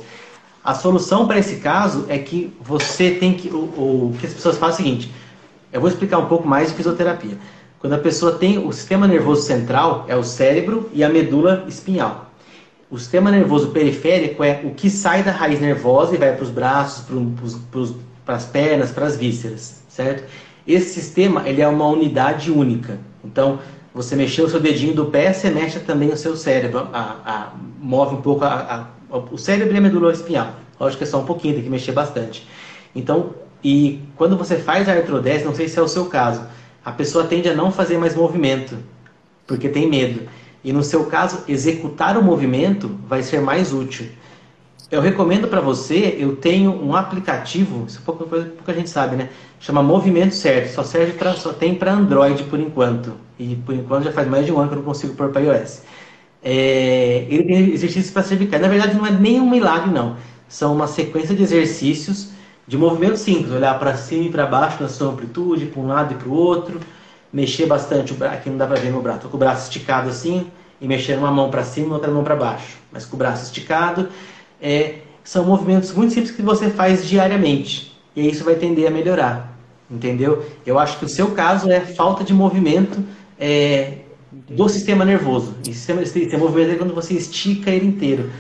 A solução para esse caso é que você tem que. O, o que as pessoas fazem é o seguinte: eu vou explicar um pouco mais de fisioterapia. Quando a pessoa tem o sistema nervoso central, é o cérebro e a medula espinhal. O sistema nervoso periférico é o que sai da raiz nervosa e vai para os braços, para as pernas, para as vísceras, certo? Esse sistema ele é uma unidade única. Então, você mexeu o seu dedinho do pé, você mexe também o seu cérebro, a, a, move um pouco a, o cérebro e a medula espinhal. Lógico que é só um pouquinho, tem que mexer bastante. Então, e quando você faz a artrodese, não sei se é o seu caso, a pessoa tende a não fazer mais movimento, porque tem medo. E no seu caso, executar o movimento vai ser mais útil. eu recomendo para você, eu tenho um aplicativo, isso pouca, pouca gente sabe, né? Chama Movimento Certo, só serve para só tem para Android por enquanto. E por enquanto já faz mais de um ano que eu não consigo pôr para iOS. É, ele tem exercícios para cervical. Na verdade, não é nem um milagre, não. São uma sequência de exercícios de movimento simples, olhar para cima e para baixo na sua amplitude, para um lado e para o outro, mexer bastante o braço, aqui não dá para ver meu braço, estou com o braço esticado assim e mexer uma mão para cima e outra mão para baixo, mas com o braço esticado é, são movimentos muito simples que você faz diariamente. E isso vai tender a melhorar. Entendeu? Eu acho que o seu caso é falta de movimento é, do sistema nervoso. E sistema, sistema movimento é quando você estica ele inteiro.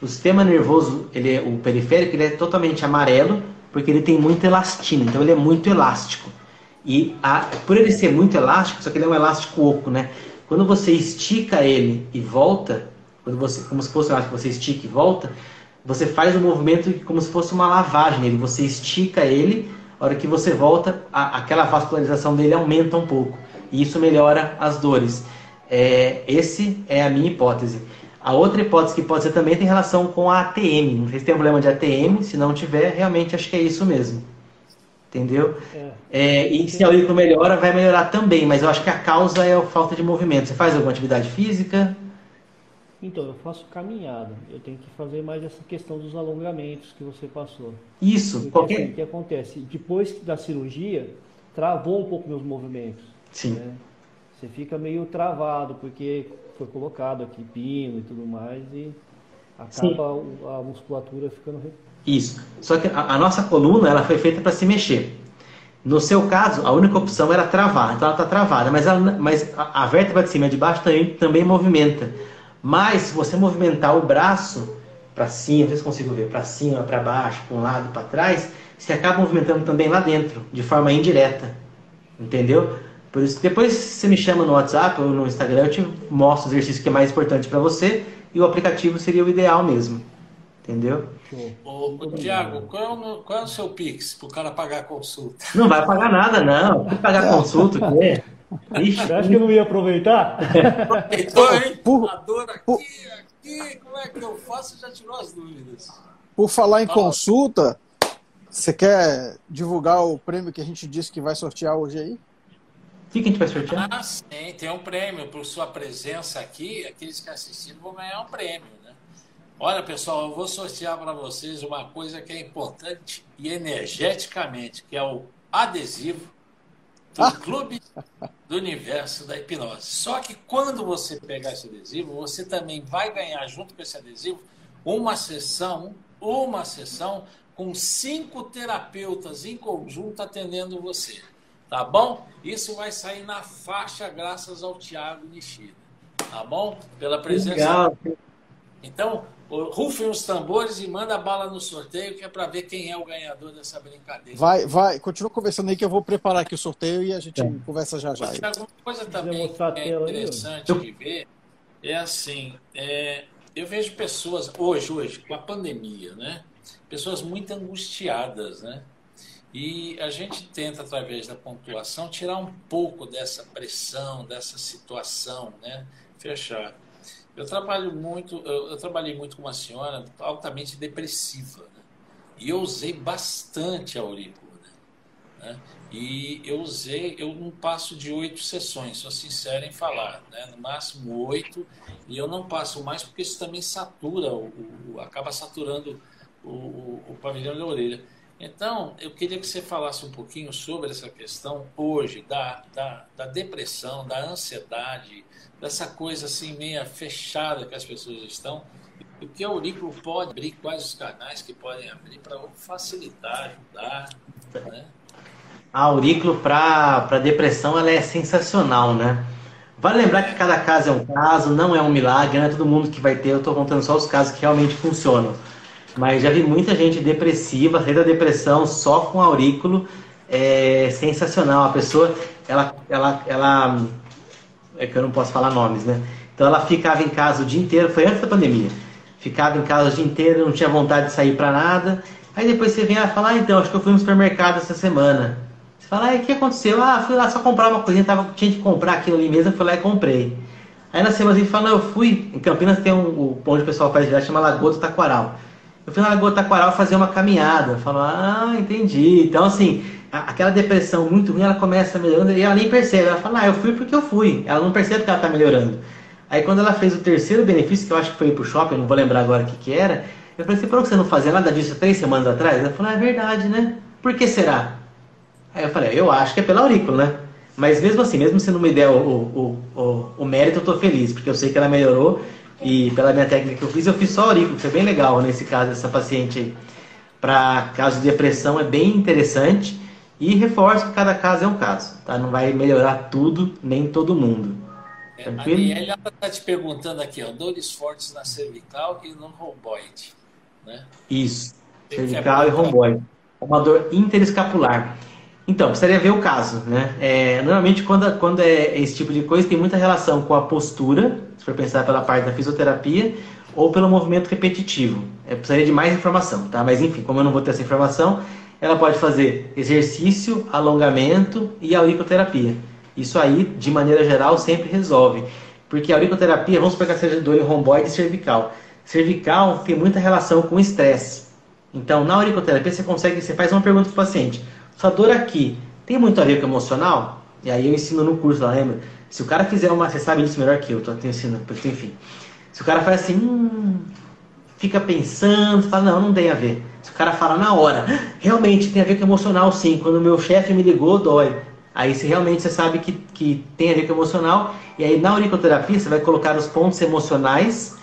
O sistema nervoso, ele é, o periférico, ele é totalmente amarelo, porque ele tem muita elastina, então ele é muito elástico. E a, por ele ser muito elástico, só que ele é um elástico oco, né? Quando você estica ele e volta, quando você, como se fosse um elástico, você estica e volta, você faz o movimento como se fosse uma lavagem nele. Você estica ele, a hora que você volta, a, aquela vascularização dele aumenta um pouco. E isso melhora as dores. É, esse é a minha hipótese. A outra hipótese que pode ser também tem relação com a ATM. Não sei se tem problema de ATM, se não tiver, realmente acho que é isso mesmo. Entendeu? É. É, e se a aurícula melhora, vai melhorar também, mas eu acho que a causa é a falta de movimento. Você faz alguma atividade física? Então, eu faço caminhada. Eu tenho que fazer mais essa questão dos alongamentos que você passou. Isso. Porque, qualquer... assim, o que acontece? Depois da cirurgia, travou um pouco meus movimentos. Sim. Né? Você fica meio travado, porque foi colocado aqui pino e tudo mais, e acaba Sim. a musculatura ficando... Isso. Só que a, a nossa coluna, ela foi feita para se mexer. No seu caso, a única opção era travar. Então ela está travada, mas, ela, mas a, a vértebra de cima e de baixo também, também movimenta. Mas se você movimentar o braço para cima, se consigo ver, para cima, para baixo, para um lado, para trás, você acaba movimentando também lá dentro, de forma indireta. Entendeu? Por isso, depois você me chama no WhatsApp ou no Instagram, eu te mostro o exercício que é mais importante para você e o aplicativo seria o ideal mesmo. Entendeu? Ô, ô Tiago, qual, é o, qual é o seu Pix para o cara pagar a consulta? Não vai pagar nada, não. Vai pagar consulta, o quê? Ixi, Você acha que eu não ia aproveitar? Aproveitou, hein? Por, aqui, por, aqui, como é que eu faço? Já tirou as dúvidas. Por falar em consulta, você quer divulgar o prêmio que a gente disse que vai sortear hoje aí? O que a gente vai sortear? Ah, sim, tem um prêmio. Por sua presença aqui, aqueles que assistiram vão ganhar um prêmio? Olha, pessoal, eu vou sortear para vocês uma coisa que é importante e energeticamente, que é o adesivo do Clube do Universo da Hipnose. Só que quando você pegar esse adesivo, você também vai ganhar junto com esse adesivo uma sessão, uma sessão com cinco terapeutas em conjunto atendendo você. Tá bom? Isso vai sair na faixa graças ao Tiago Nishida. Tá bom? Pela presença. Legal. Então, rufem os tambores e manda a bala no sorteio, que é para ver quem é o ganhador dessa brincadeira. Vai, vai, continua conversando aí que eu vou preparar aqui o sorteio e a gente é. conversa já já. Alguma coisa também que é interessante de ver é assim, é, eu vejo pessoas hoje, hoje, com a pandemia, né? Pessoas muito angustiadas, né? E a gente tenta, através da pontuação, tirar um pouco dessa pressão, dessa situação, né? Fechar. Eu trabalho muito, eu, eu, trabalhei muito com uma senhora altamente depressiva, né? e eu usei bastante a aurícula. Né? E eu usei, eu não passo de oito sessões, sou sincero em falar, né? no máximo oito, e eu não passo mais porque isso também satura, o, o acaba saturando o, o, o pavilhão da orelha. Então, eu queria que você falasse um pouquinho sobre essa questão hoje da, da, da depressão, da ansiedade, dessa coisa assim meia fechada que as pessoas estão. O que a Aurículo pode abrir, quais os canais que podem abrir para facilitar, ajudar, né? A Aurículo para depressão ela é sensacional, né? Vale lembrar que cada caso é um caso, não é um milagre, não é todo mundo que vai ter, eu estou contando só os casos que realmente funcionam. Mas já vi muita gente depressiva, sair da depressão só com aurículo, é sensacional. A pessoa, ela, ela, ela é que eu não posso falar nomes, né? Então ela ficava em casa o dia inteiro, foi antes da pandemia. Ficava em casa o dia inteiro, não tinha vontade de sair para nada. Aí depois você vem e fala, ah, então, acho que eu fui no supermercado essa semana. Você fala, ah, o que aconteceu? Ah, fui lá só comprar uma coisinha, tava, tinha que comprar aquilo ali mesmo, fui lá e comprei. Aí na semana seguinte fala, eu fui, em Campinas tem um, um onde o pessoal faz viagem, chama Lagoa do Taquaral. eu fui na Lagoa Taquaral fazer uma caminhada. Eu falo, ah, entendi. Então, assim, aquela depressão muito ruim, ela começa melhorando e ela nem percebe. Ela fala, ah, eu fui porque eu fui. Ela não percebe que ela está melhorando. Aí quando ela fez o terceiro benefício, que eu acho que foi ir pro shopping, não vou lembrar agora o que, que era, eu falei assim, por que você não fazia nada disso três semanas atrás? Ela falou, ah, é verdade, né? Por que será? Aí eu falei, eu acho que é pela aurícula, né? Mas mesmo assim, mesmo se não me der o, o, o, o mérito, eu tô feliz, porque eu sei que ela melhorou e pela minha técnica que eu fiz, eu fiz só aurícula, que foi bem legal nesse caso, essa paciente aí. Para caso de depressão é bem interessante e reforço que cada caso é um caso, tá? Não vai melhorar tudo, nem todo mundo. É, a Daniela está te perguntando aqui, ó, dores fortes na cervical e no romboide, né? Isso, cervical e romboide. Uma dor interescapular. Então, precisaria ver o caso, né? É, normalmente, quando, quando é esse tipo de coisa, tem muita relação com a postura, se for pensar pela parte da fisioterapia, ou pelo movimento repetitivo. É, precisaria de mais informação, tá? Mas enfim, como eu não vou ter essa informação, ela pode fazer exercício, alongamento e auriculoterapia. Isso aí, de maneira geral, sempre resolve. Porque a auriculoterapia, vamos pegar seja dor em romboide e cervical. Cervical tem muita relação com estresse. Então, na auriculoterapia, você consegue, você faz uma pergunta para o paciente sua dor aqui tem muito a emocional? E aí eu ensino no curso lá, lembra? Se o cara fizer uma. Você sabe disso melhor que eu, tô te ensinando, enfim. Se o cara faz assim, hum, fica pensando, fala, não, não tem a ver. Se o cara fala na hora, realmente tem a ver com emocional sim. Quando meu chefe me ligou, dói. Aí se realmente você sabe que, que tem a ver com emocional, e aí na auriculoterapia você vai colocar os pontos emocionais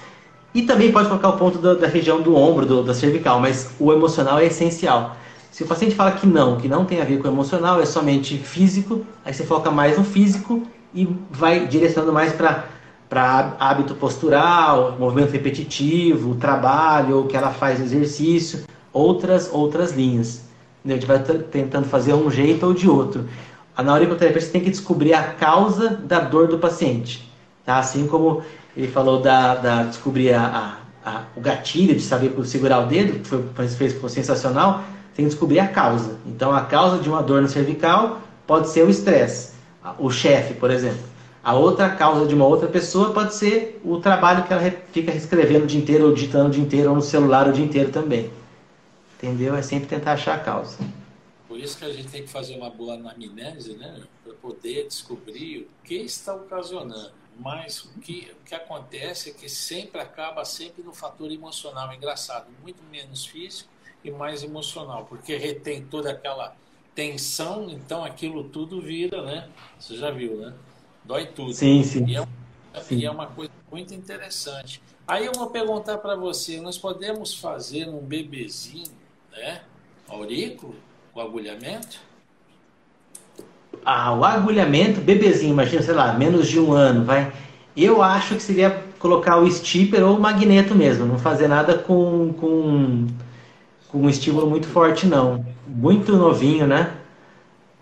e também pode colocar o ponto da, da região do ombro, do, da cervical, mas o emocional é essencial. Se o paciente fala que não, que não tem a ver com emocional, é somente físico, aí você foca mais no físico e vai direcionando mais para hábito postural, movimento repetitivo, trabalho, ou que ela faz exercício, outras outras linhas. A gente vai tentando fazer um jeito ou de outro. Na auriculoterapia tem que descobrir a causa da dor do paciente. Tá? Assim como ele falou da, da descobrir a, a, a, o gatilho de saber segurar o dedo, que foi, fez, foi sensacional, tem que descobrir a causa. Então, a causa de uma dor no cervical pode ser o estresse, o chefe, por exemplo. A outra causa de uma outra pessoa pode ser o trabalho que ela fica escrevendo o dia inteiro, ou digitando o dia inteiro, ou no celular o dia inteiro também. Entendeu? É sempre tentar achar a causa. Por isso que a gente tem que fazer uma boa anamnese, né? Para poder descobrir o que está ocasionando. Mas o que, o que acontece é que sempre acaba sempre no fator emocional. Engraçado, muito menos físico e mais emocional, porque retém toda aquela tensão, então aquilo tudo vira, né? Você já viu, né? Dói tudo. Sim, sim. E é, sim. E é uma coisa muito interessante. Aí eu vou perguntar para você, nós podemos fazer um bebezinho, né? Aurículo, o agulhamento? Ah, o agulhamento, bebezinho, imagina, sei lá, menos de um ano, vai. Eu acho que seria colocar o stipper ou o magneto mesmo, não fazer nada com, com com um estímulo muito forte, não. Muito novinho, né?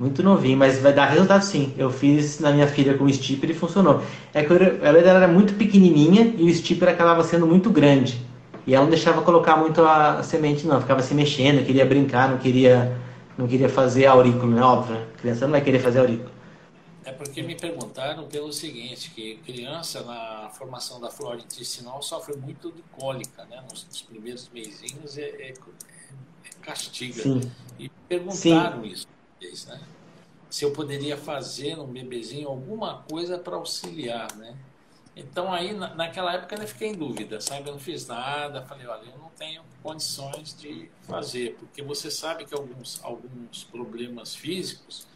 Muito novinho, mas vai dar resultado sim. Eu fiz na minha filha com o stipper e funcionou. É que ela era muito pequenininha e o stipper acabava sendo muito grande. E ela não deixava colocar muito a semente, não. Ficava se mexendo, queria brincar, não queria, não queria fazer aurículo, né? Óbvio, né? A criança não vai querer fazer aurículo. É porque me perguntaram pelo seguinte, que criança na formação da flora intestinal sofre muito de cólica, né? Nos, nos primeiros meizinhos é, é, castiga. Sim. E perguntaram Sim. isso, né? Se eu poderia fazer no bebezinho alguma coisa para auxiliar, né? Então aí na, naquela época eu fiquei em dúvida, sabe? Eu não fiz nada, falei, olha, eu não tenho condições de fazer, porque você sabe que alguns, alguns problemas físicos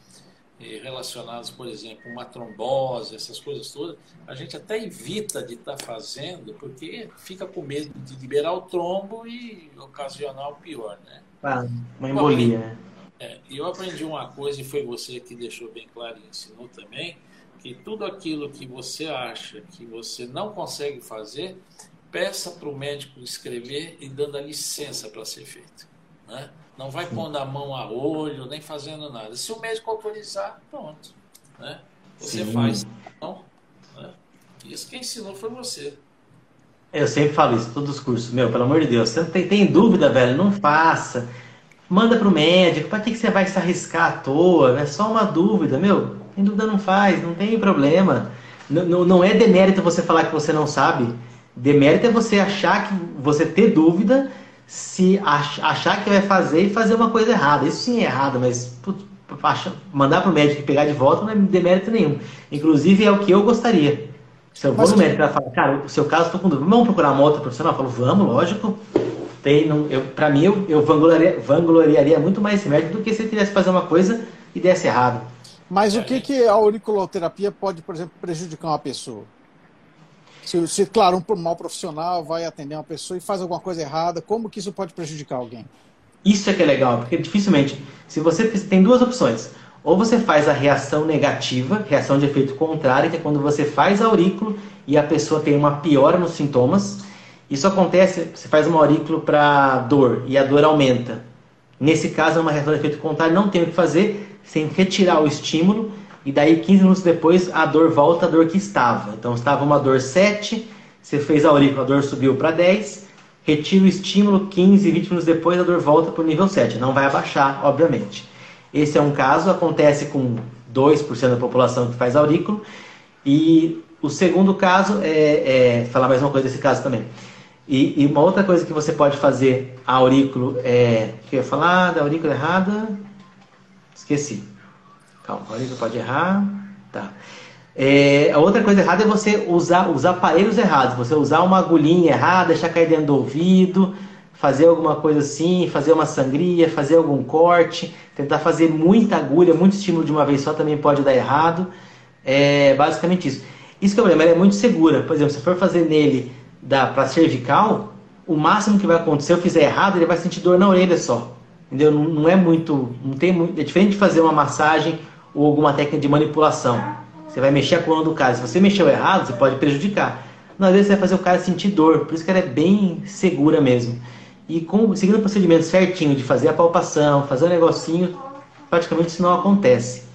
eh, relacionados, por exemplo, uma trombose, essas coisas todas, a gente até evita de estar tá fazendo, porque fica com medo de liberar o trombo e ocasionar o pior, né? Ah, uma embolia, né? É, eu aprendi uma coisa, e foi você que deixou bem claro e ensinou também, que tudo aquilo que você acha que você não consegue fazer, peça para o médico escrever e dando a licença para ser feito. Né? Não vai pondo a mão a olho, nem fazendo nada. Se o médico autorizar, pronto. Né? Você Sim. faz. Não, né? Isso que ensinou foi você. Eu sempre falo isso, todos os cursos. Meu, pelo amor de Deus, você tem, tem dúvida, velho, não faça. Manda pro médico, para que, que você vai se arriscar à toa? É só uma dúvida, meu. Tem dúvida, não faz, não tem problema. Não, não é demérito você falar que você não sabe. Demérito é você achar que você ter dúvida, se achar que vai fazer e fazer uma coisa errada. Isso sim é errado, mas putz, mandar para o médico e pegar de volta não é demérito nenhum. Inclusive é o que eu gostaria. Se eu vou mas no médico e falar, cara, o seu caso estou com dúvida, vamos procurar uma outra profissional? Eu falo, vamos, lógico. Tem, não, eu, para mim, eu, eu vangloriaria, vangloriaria muito mais esse médico do que se ele tivesse fazer uma coisa e desse errado. Mas o que, que a auriculoterapia pode, por exemplo, prejudicar uma pessoa? Se, se, claro, um mal profissional vai atender uma pessoa e faz alguma coisa errada, como que isso pode prejudicar alguém? Isso é que é legal, porque dificilmente, se você tem duas opções, ou você faz a reação negativa, reação de efeito contrário, que é quando você faz aurículo e a pessoa tem uma piora nos sintomas. Isso acontece, você faz uma aurículo para dor e a dor aumenta. Nesse caso, é uma reação de efeito contrário, não tem o que fazer, sem retirar o estímulo e daí 15 minutos depois a dor volta à dor que estava. Então estava uma dor 7, você fez a aurícula, a dor subiu para 10, retira o estímulo, 15, 20 minutos depois a dor volta para o nível 7. Não vai abaixar, obviamente. Esse é um caso, acontece com 2% da população que faz aurículo. E o segundo caso é, é, falar mais uma coisa desse caso também. E, e, uma outra coisa que você pode fazer aurículo é. Que eu ia falar da aurícula errada? Esqueci. Calma, que pode errar. Tá. É, a outra coisa errada é você usar os aparelhos errados. Você usar uma agulhinha errada, deixar cair dentro do ouvido, fazer alguma coisa assim, fazer uma sangria, fazer algum corte, tentar fazer muita agulha, muito estímulo de uma vez só também pode dar errado. É basicamente isso. Isso que é o problema, ela é muito segura. Por exemplo, se for fazer nele para cervical, o máximo que vai acontecer, eu fizer errado, ele vai sentir dor na orelha só. Entendeu? Não, não é muito, não tem muito, é diferente de fazer uma massagem ou alguma técnica de manipulação. Você vai mexer a coluna do cara. Se você mexeu errado, você pode prejudicar. Não, às vezes você vai fazer o cara sentir dor. Por isso que ela é bem segura mesmo. E com, seguindo o procedimento certinho de fazer a palpação, fazer o um negocinho, praticamente isso não acontece.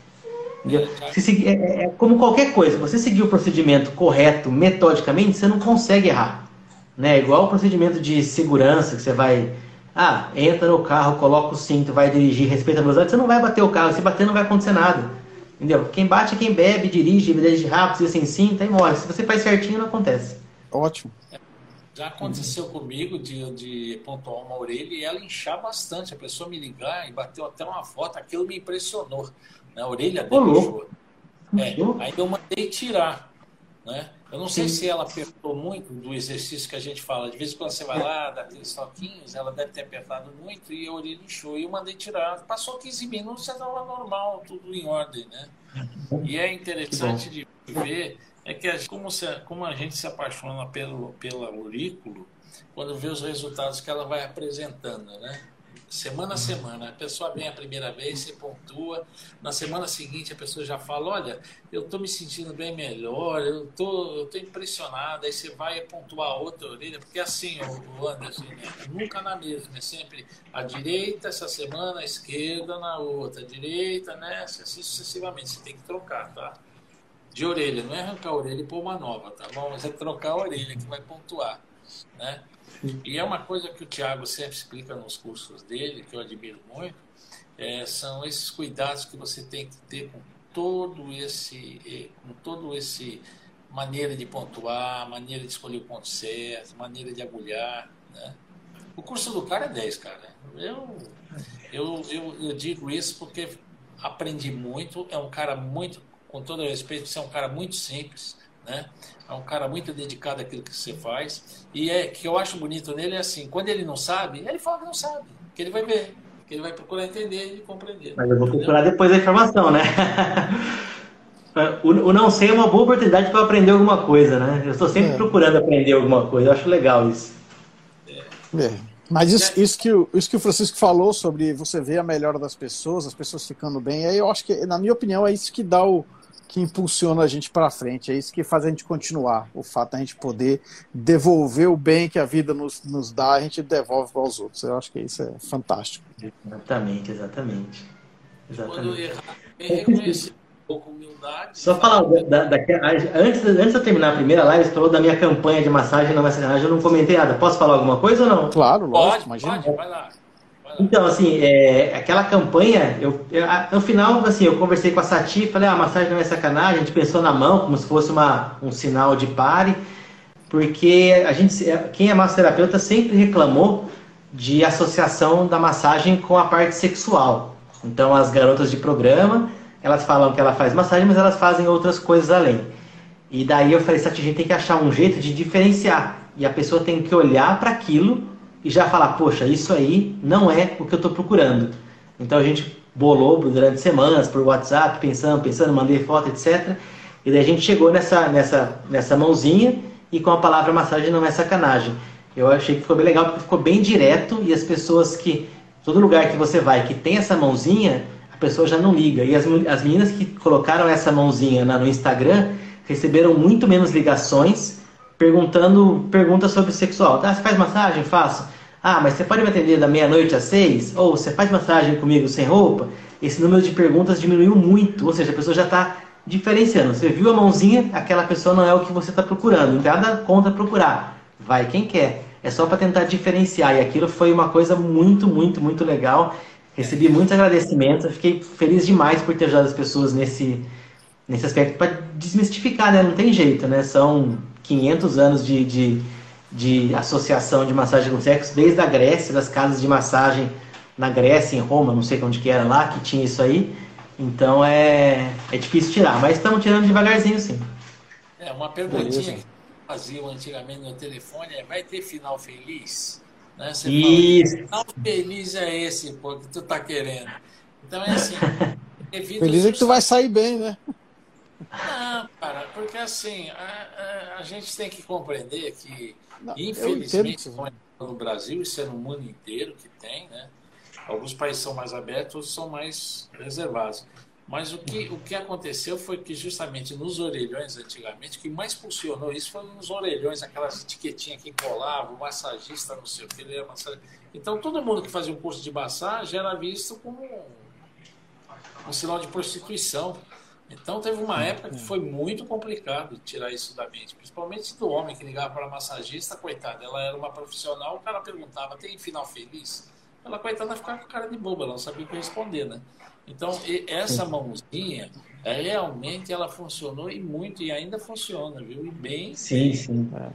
Seguir, é, é, é, como qualquer coisa, você seguir o procedimento correto, metodicamente, você não consegue errar. Né? Igual o procedimento de segurança, que você vai. Ah, entra no carro, coloca o cinto, vai dirigir, respeita a velocidade, você não vai bater o carro, se bater não vai acontecer nada. Entendeu? Quem bate é quem bebe, dirige, dirige rápido, sem cinto, aí morre. Se você faz certinho, não acontece. Ótimo. Já aconteceu comigo de, de pontuar uma orelha e ela inchar bastante. A pessoa me ligar e bateu até uma foto, aquilo me impressionou. Né? A orelha dele inchou. É, aí eu mandei tirar. Né? Eu não sei Sim. se ela apertou muito do exercício que a gente fala. De vez em quando você vai lá, dá aqueles toquinhos, ela deve ter apertado muito e a orelha inchou. E eu mandei tirar. Passou 15 minutos, já estava normal, tudo em ordem. Né? E é interessante de ver é que como, se, como a gente se apaixona pelo, pelo aurículo quando vê os resultados que ela vai apresentando, né? Semana a semana, a pessoa vem a primeira vez, se pontua, na semana seguinte a pessoa já fala, olha, eu estou me sentindo bem melhor, eu tô, eu tô impressionado, aí você vai pontuar a outra orelha, porque assim, o Anderson, né? nunca na mesma, é sempre a direita essa semana, a esquerda na outra, a direita nessa, assim sucessivamente, você tem que trocar, tá? de orelha, não é arrancar a orelha e pôr uma nova, tá bom? Mas é trocar a orelha que vai pontuar, né? E é uma coisa que o Tiago sempre explica nos cursos dele, que eu admiro muito, é, são esses cuidados que você tem que ter com todo esse, com todo esse maneira de pontuar, maneira de escolher o ponto certo, maneira de agulhar, né? O curso do cara é 10, cara. Eu, eu, eu, eu digo isso porque aprendi muito, é um cara muito com todo respeito, você é um cara muito simples, né? É um cara muito dedicado àquilo que você faz. E é que eu acho bonito nele é assim, quando ele não sabe, ele fala que não sabe, que ele vai ver, que ele vai procurar entender e compreender. Mas eu vou procurar depois da informação, né? o, não sei é uma boa oportunidade para aprender alguma coisa, né? Eu estou sempre é. procurando aprender alguma coisa, eu acho legal isso. É. é. Mas isso, isso, que, o, isso que o Francisco falou sobre você ver a melhora das pessoas, as pessoas ficando bem, aí eu acho que, na minha opinião, é isso que dá o, que impulsiona a gente para frente, é isso que faz a gente continuar. O fato de a gente poder devolver o bem que a vida nos, nos dá, a gente devolve para os outros. Eu acho que isso é fantástico. Exatamente, exatamente. exatamente. reconhecer um pouco humildade. Só falar, da, da, antes, antes de eu terminar a primeira live, você falou da minha campanha de massagem na massagem, eu não comentei nada. Posso falar alguma coisa ou não? Claro, lógico, pode, imagina. Pode, vai lá. Então, assim, é, aquela campanha, eu, eu, no final, assim, eu conversei com a Sati, falei, ah, a massagem não é sacanagem, a gente pensou na mão como se fosse uma, um sinal de pare, porque a gente, quem é massoterapeuta sempre reclamou de associação da massagem com a parte sexual. Então, as garotas de programa, elas falam que ela faz massagem, mas elas fazem outras coisas além. E daí eu falei, Sati, a gente tem que achar um jeito de diferenciar. E a pessoa tem que olhar para aquilo e já falar, poxa, isso aí não é o que eu estou procurando. Então a gente bolou durante semanas por WhatsApp, pensando, pensando, mandei foto, etc. E daí a gente chegou nessa, nessa, nessa mãozinha e com a palavra massagem não é sacanagem. Eu achei que ficou bem legal porque ficou bem direto e as pessoas que. Todo lugar que você vai que tem essa mãozinha, a pessoa já não liga. E as, as meninas que colocaram essa mãozinha na, no Instagram receberam muito menos ligações perguntando perguntas sobre sexual. Ah, você faz massagem? Faço. Ah, mas você pode me atender da meia-noite às seis? Ou você faz massagem comigo sem roupa? Esse número de perguntas diminuiu muito. Ou seja, a pessoa já está diferenciando. Você viu a mãozinha, aquela pessoa não é o que você está procurando. Nada contra procurar. Vai quem quer. É só para tentar diferenciar. E aquilo foi uma coisa muito, muito, muito legal. Recebi muitos agradecimentos. Fiquei feliz demais por ter ajudado as pessoas nesse, nesse aspecto para desmistificar, né? Não tem jeito, né? São 500 anos de, de, de associação de massagem com sexo, desde a Grécia, das casas de massagem na Grécia, em Roma, não sei onde que era lá, que tinha isso aí. Então é, é difícil tirar, mas estamos tirando devagarzinho sim. É, uma perguntinha que faziam antigamente no telefone é, vai ter final feliz? Né? Você Isso. Fala, final feliz é esse, pô, que tu tá querendo. Então é assim. Feliz é que tu vai sair bem, né? Não, cara, porque assim, a, a, a gente tem que compreender que, Não, infelizmente, no Brasil, isso é no mundo inteiro que tem, né? Alguns países são mais abertos, outros são mais reservados. Mas o que, o que aconteceu foi que justamente nos orelhões, antigamente, o que mais funcionou isso foi nos orelhões, aquelas etiquetinhas que colavam, o massagista, não sei o que, ele era massagista. Então, todo mundo que fazia um curso de massagem era visto como um, um sinal de prostituição. Então teve uma época que foi muito complicado tirar isso da mente, principalmente do homem que ligava para a massagista, coitada, ela era uma profissional, o cara perguntava, tem final feliz? Ela, coitada, ficava com cara de boba, ela não sabia o que responder, né? Então, essa mãozinha, é, realmente ela funcionou e muito, e ainda funciona, viu? E bem. Sim, sim. É.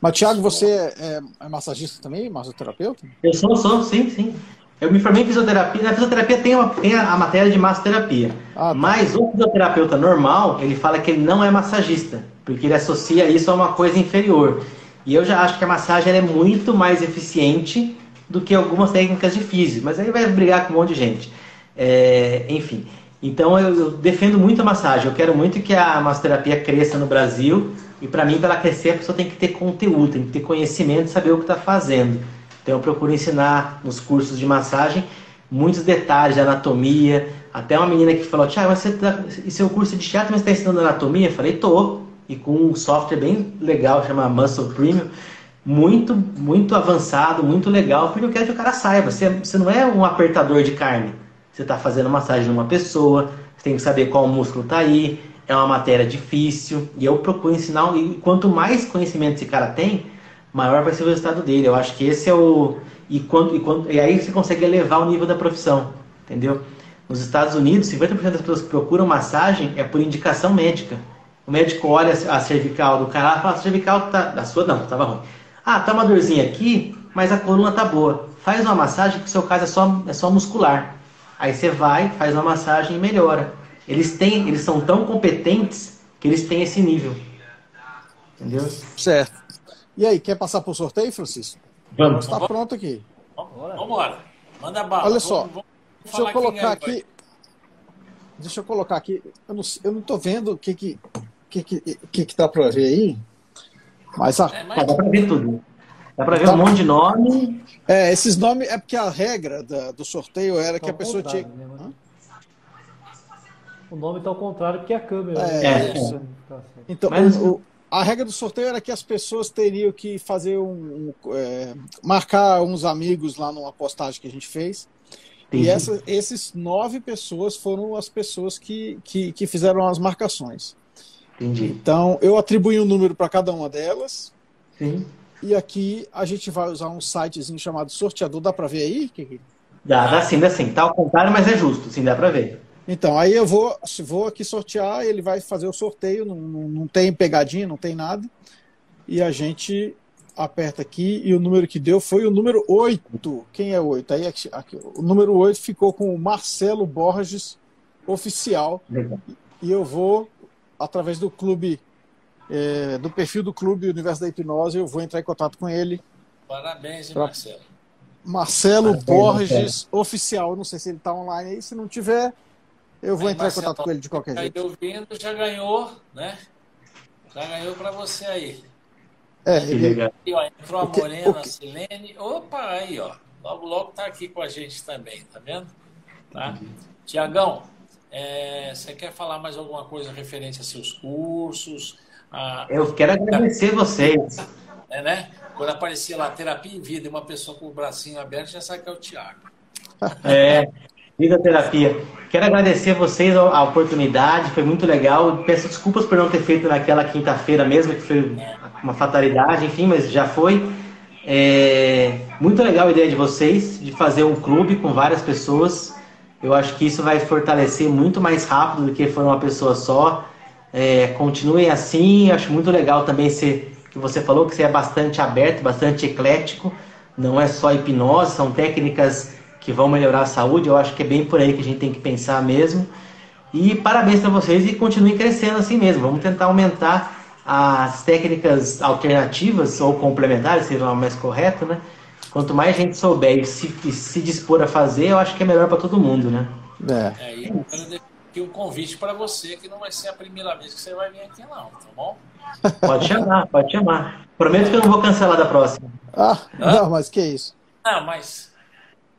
Mas, Thiago, você é, é massagista também, massoterapeuta? Eu sou, sou, sim, sim. Eu me formei em fisioterapia. Na fisioterapia tem, uma, tem a, matéria de massoterapia. Ah, tá. Mas o fisioterapeuta normal, ele fala que ele não é massagista, porque ele associa isso a uma coisa inferior. E eu já acho que a massagem é muito mais eficiente do que algumas técnicas de físico. Mas aí vai brigar com um monte de gente. É, enfim. Então eu, eu, defendo muito a massagem. Eu quero muito que a massoterapia cresça no Brasil. E para mim, para ela crescer, a pessoa tem que ter conteúdo, tem que ter conhecimento, saber o que está fazendo. Então eu procuro ensinar nos cursos de massagem muitos detalhes de anatomia. Até uma menina que falou, Tiago, você tá, seu curso de teatro, mas está ensinando anatomia? Eu falei, tô. E com um software bem legal, chama Muscle Premium, muito, muito avançado, muito legal, porque eu quero que o cara saiba. Você, você não é um apertador de carne. Você está fazendo massagem numa pessoa, você tem que saber qual músculo está aí, é uma matéria difícil. E eu procuro ensinar, e quanto mais conhecimento esse cara tem, maior vai ser o resultado dele. Eu acho que esse é o. E, quando, e, quando, e aí você consegue elevar o nível da profissão, entendeu? Nos Estados Unidos, 50% das pessoas que procuram massagem é por indicação médica. O médico olha a cervical do cara e fala: a cervical tá. Da sua não, tava ruim. Ah, tá uma dorzinha aqui, mas a coluna tá boa. Faz uma massagem que o seu caso é só, é só muscular. Aí você vai, faz uma massagem e melhora. Eles têm, eles são tão competentes que eles têm esse nível. Entendeu? Certo. E aí, quer passar para o sorteio, Francisco? Vamos. Está pronto aqui. Vamos embora. Manda bala. Olha só. Vamos, vamos deixa eu colocar é, aqui. Deixa eu colocar aqui. Eu não, eu não tô vendo o que que que que, que, que tá para ver aí. Mas, a... é, mas... dá para ver tudo. Dá para ver tá. um monte de nome. É, esses nomes é porque a regra da, do sorteio era que a pessoa tinha. Né, o nome está ao contrário porque a câmera. É, é. Isso. Tá então, Mas... o, a regra do sorteio era que as pessoas teriam que fazer um. um é, marcar uns amigos lá numa postagem que a gente fez. Entendi. E essa, esses nove pessoas foram as pessoas que, que, que fizeram as marcações. Entendi. Então, eu atribuí um número para cada uma delas. Sim. E aqui a gente vai usar um sitezinho chamado sorteador. Dá para ver aí? Dá, dá sim, dá sim. Tá ao contrário, mas é justo. Sim, dá para ver. Então, aí eu vou, vou aqui sortear, ele vai fazer o sorteio, não, não tem pegadinha, não tem nada. E a gente aperta aqui e o número que deu foi o número 8. Quem é 8? Aí aqui, aqui, o número 8 ficou com o Marcelo Borges oficial. Legal. E eu vou, através do clube, é, do perfil do clube Universo da Hipnose, eu vou entrar em contato com ele. Parabéns, hein, Pra- Marcelo. Marcelo Parabéns, Borges oficial. Não sei se ele está online aí. Se não tiver, eu vou Aí, entrar em contato com ele de qualquer Aí jeito. ouvindo, já ganhou, né? Já ganhou para você aí. É, Que ele, legal. E, ó, entrou a que- Morena, a Silene. Opa, aí, ó. Logo, logo tá aqui com a gente também, tá vendo? Tá? Tiagão, é, você quer falar mais alguma coisa referente a seus cursos? A, Eu quero agradecer vocês. é, né? Quando aparecia lá terapia em vida e uma pessoa com o bracinho aberto, já sabe que é o Tiago. É, fisioterapia. Quero agradecer vocês a oportunidade, foi muito legal. Peço desculpas por não ter feito naquela quinta-feira mesmo, que foi uma fatalidade, enfim, mas já foi. É, muito legal a ideia de vocês de fazer um clube com várias pessoas. Eu acho que isso vai fortalecer muito mais rápido do que for uma pessoa só. É, continuem assim. Acho muito legal também ser, que você falou que você é bastante aberto, bastante eclético. Não é só hipnose, são técnicas que vão melhorar a saúde. Eu acho que é bem por aí que a gente tem que pensar mesmo. E parabéns para vocês e continuem crescendo assim mesmo. Vamos tentar aumentar as técnicas alternativas ou complementares, seja o mais correto, né? Quanto mais gente souber e se, e se dispor a fazer, eu acho que é melhor para todo mundo, né? é, É, e eu quero deixar aqui um convite para você, que não vai ser a primeira vez que você vai vir aqui, não, tá bom? Pode chamar, pode chamar. Prometo que eu não vou cancelar da próxima. Ah, não, mas que isso. Ah, mas.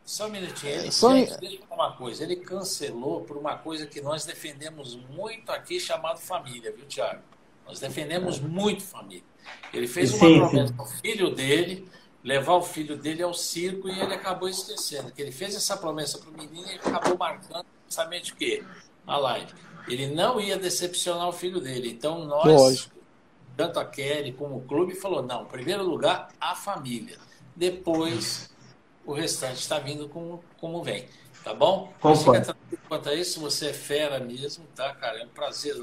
Só um minutinho. Ele, Só- gente, deixa eu falar uma coisa. Ele cancelou por uma coisa que nós defendemos muito aqui, chamado família, viu, Tiago? Nós defendemos muito família. Ele fez uma Sim, promessa ao filho dele, levar o filho dele ao circo, e ele acabou esquecendo. Que ele fez essa promessa para o menino e acabou marcando justamente o quê? A live. Ele não ia decepcionar o filho dele. Então, nós, Lógico. tanto a Kelly como o clube, falou: não, em primeiro lugar, a família. Depois, o restante está vindo como, como vem. Tá bom? Concordo. quanto a isso, você é fera mesmo, tá, cara? É um prazer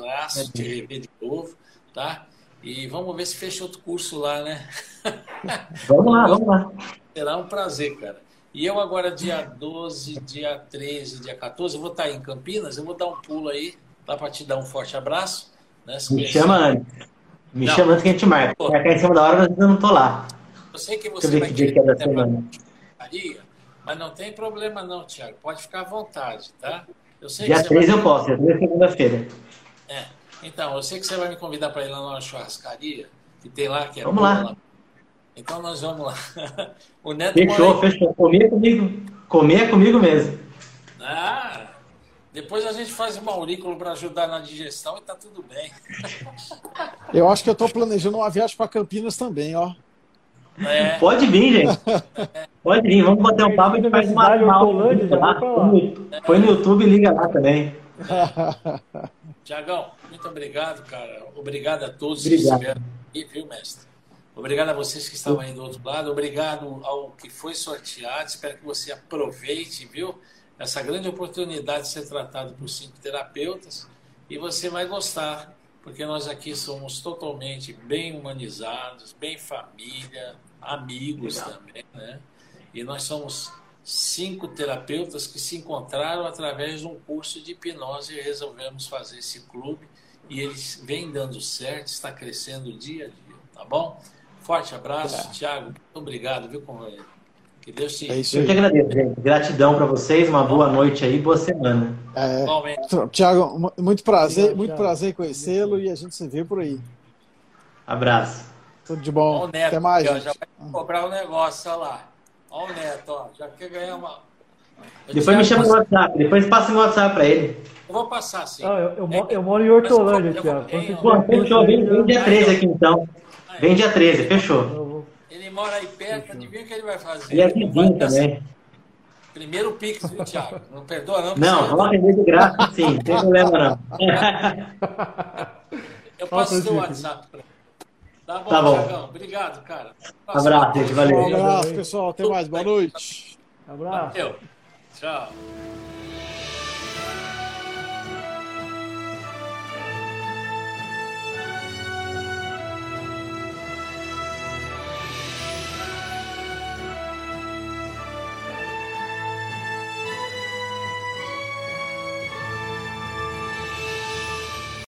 te rever de novo, tá? E vamos ver se fecha outro curso lá, né? Vamos lá, vamos lá. Será um prazer, cara. E eu agora, dia 12, dia 13, dia 14, eu vou estar em Campinas, eu vou dar um pulo aí, lá para te dar um forte abraço. Né? Se Me conhecer. chama antes. Me Não. chama antes que a gente marca. Marcar em cima da hora, mas eu não tô lá. Eu sei que Deixa você eu ver vai que dia que é da até pra semana. Maria, mas não tem problema não, Tiago. Pode ficar à vontade, tá? Eu sei Dia que você 13 vai... eu posso, dia 13 é segunda-feira. É. Então, eu sei que você vai me convidar para ir lá numa churrascaria que tem lá, que é Vamos boa lá. Então nós vamos lá. O Neto Fechou, mora fechou. Comer é comigo. Comer é comigo mesmo. Ah, depois a gente faz uma aurícula para ajudar na digestão e tá tudo bem. Eu acho que eu estou planejando uma viagem para Campinas também, ó. É, Pode vir, gente. Pode vir, vamos bater um papo e faz uma, lá. Põe no- Põe no YouTube e liga lá também. Tiagão, muito obrigado, cara. Obrigado a todos Obrigado. que estiveram aqui, viu, mestre? Obrigado a vocês que estavam aí do outro lado. Obrigado ao que foi sorteado. Espero que você aproveite, viu? Essa grande oportunidade de ser tratado por cinco terapeutas. E você vai gostar, porque nós aqui somos totalmente bem humanizados, bem família, amigos também, né? E nós somos cinco terapeutas que se encontraram através de um curso de hipnose e resolvemos fazer esse clube. E eles vem dando certo, está crescendo dia a dia, tá bom? Forte abraço, Thiago. Muito obrigado, viu, companheiro? Que Deus te É isso Eu que aí. agradeço, gente. Gratidão para vocês, uma boa noite aí, boa semana. É. Tiago, muito prazer, Obrigado, muito Thiago. prazer conhecê-lo e a gente se vê por aí. Abraço. Tudo de Ó bom. o Neto, Até mais. ó, já vai cobrar o negócio, olha lá. Olha o Neto, ó, já quer ganhar uma. Eu Depois me chama no WhatsApp, depois passa meu WhatsApp para ele. Eu vou passar, sim. Ah, eu, eu, mo- eu moro em Hortolândia, tiver fechou, vem, vem dia eu- 13 aqui então. Vem dia 13, fechou. Ele mora aí perto, adivinha o que ele vai fazer? E é Ele vai vizinho dar- também. Primeiro Pix, viu, Thiago? Não perdoa, não? Não, vamos atender de graça sim, não tem problema não. Eu passo o. WhatsApp pra ele. Tá bom, Tá bom. Thiagão. Obrigado, cara. Abraço, gente, valeu. Um abraço, pessoal. Até mais. Boa noite. Abraço. Valeu. Tchau.